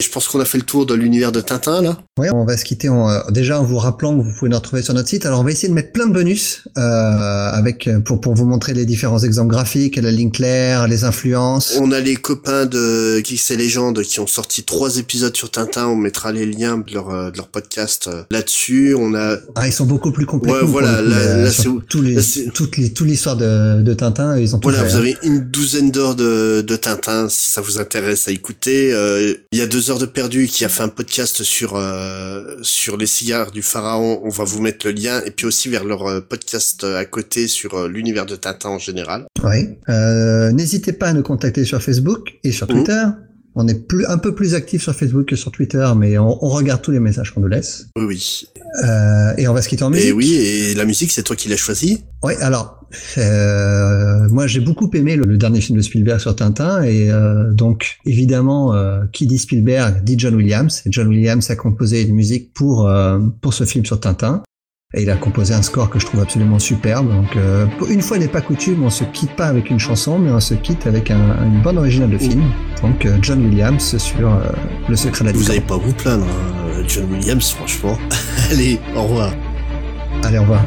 Je pense qu'on a fait le tour de l'univers de Tintin là. Oui, on va se quitter en, euh, déjà en vous rappelant que vous pouvez nous retrouver sur notre site. Alors on va essayer de mettre plein de bonus euh, avec pour pour vous montrer les différents exemples graphiques, la ligne claire, les influences. On a les copains de Geeks et Légendes qui ont sorti trois épisodes sur Tintin. On mettra les liens de leur de leur podcast euh, là-dessus. On a ah ils sont beaucoup plus complets. Ouais, voilà, coup, là, là c'est tous les toutes les toute l'histoire de, de Tintin. Ils ont tout voilà, fait, vous hein. avez une douzaine d'heures de de Tintin si ça vous intéresse à écouter. Euh, il y a deux heures de perdu qui a fait un podcast sur euh, sur les cigares du pharaon. On va vous mettre le lien et puis aussi vers leur euh, podcast à côté sur euh, l'univers de Tintin en général. Oui. Euh, N'hésitez pas à nous contacter sur Facebook et sur Twitter. Mmh. On est plus un peu plus actif sur Facebook que sur Twitter, mais on, on regarde tous les messages qu'on nous laisse. Oui, oui. Euh, et on va se quitter en musique. Et oui, et la musique, c'est toi qui l'as choisi. Oui, alors euh, moi j'ai beaucoup aimé le, le, dernier film de Spielberg sur Tintin, et euh, donc évidemment, euh, qui dit Spielberg dit John Williams. Et John Williams a composé une musique pour euh, pour ce film sur Tintin. Et il a composé un score que je trouve absolument superbe. Donc, euh, une fois n'est pas coutume, on se quitte pas avec une chanson, mais on se quitte avec un, une bonne originale de film. Donc, euh, John Williams sur euh, Le secret de la Vous n'allez pas vous plaindre, hein, John Williams, franchement. *laughs* Allez, au revoir. Allez, au revoir.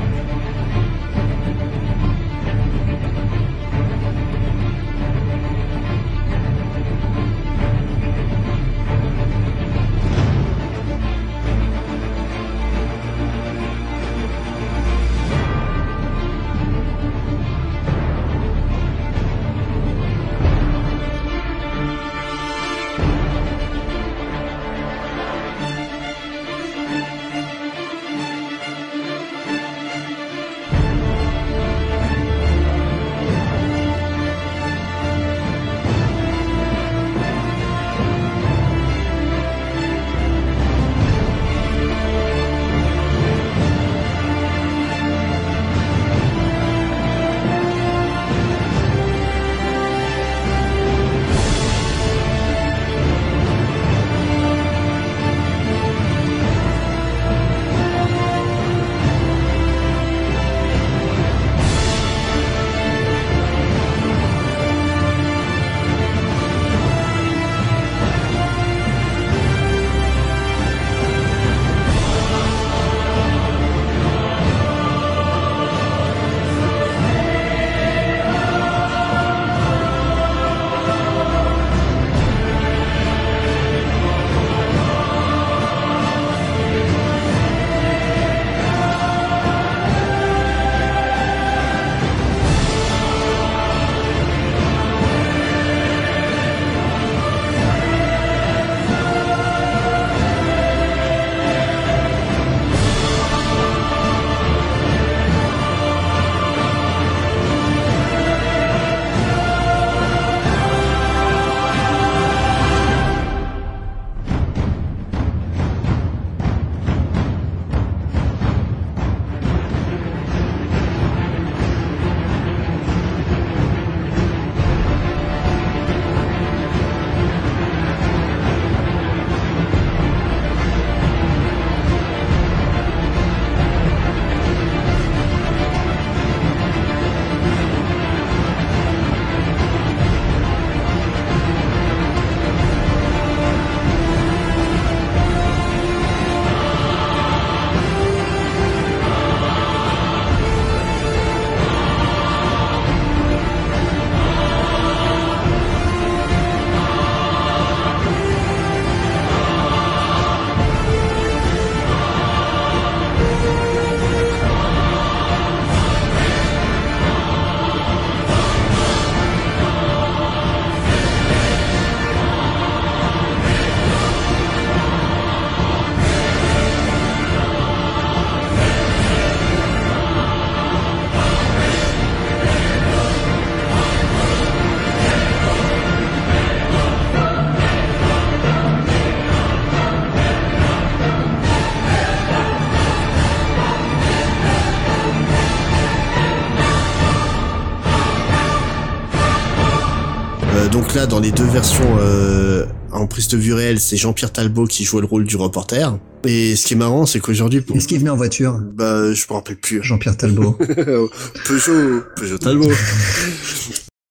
Dans les deux versions euh, en prise de vue réelle, c'est Jean-Pierre Talbot qui jouait le rôle du reporter. Et ce qui est marrant, c'est qu'aujourd'hui, pour... Est-ce qu'il venait en voiture bah, je me rappelle plus. Jean-Pierre Talbot. *laughs* Peugeot, Peugeot Talbot. *laughs*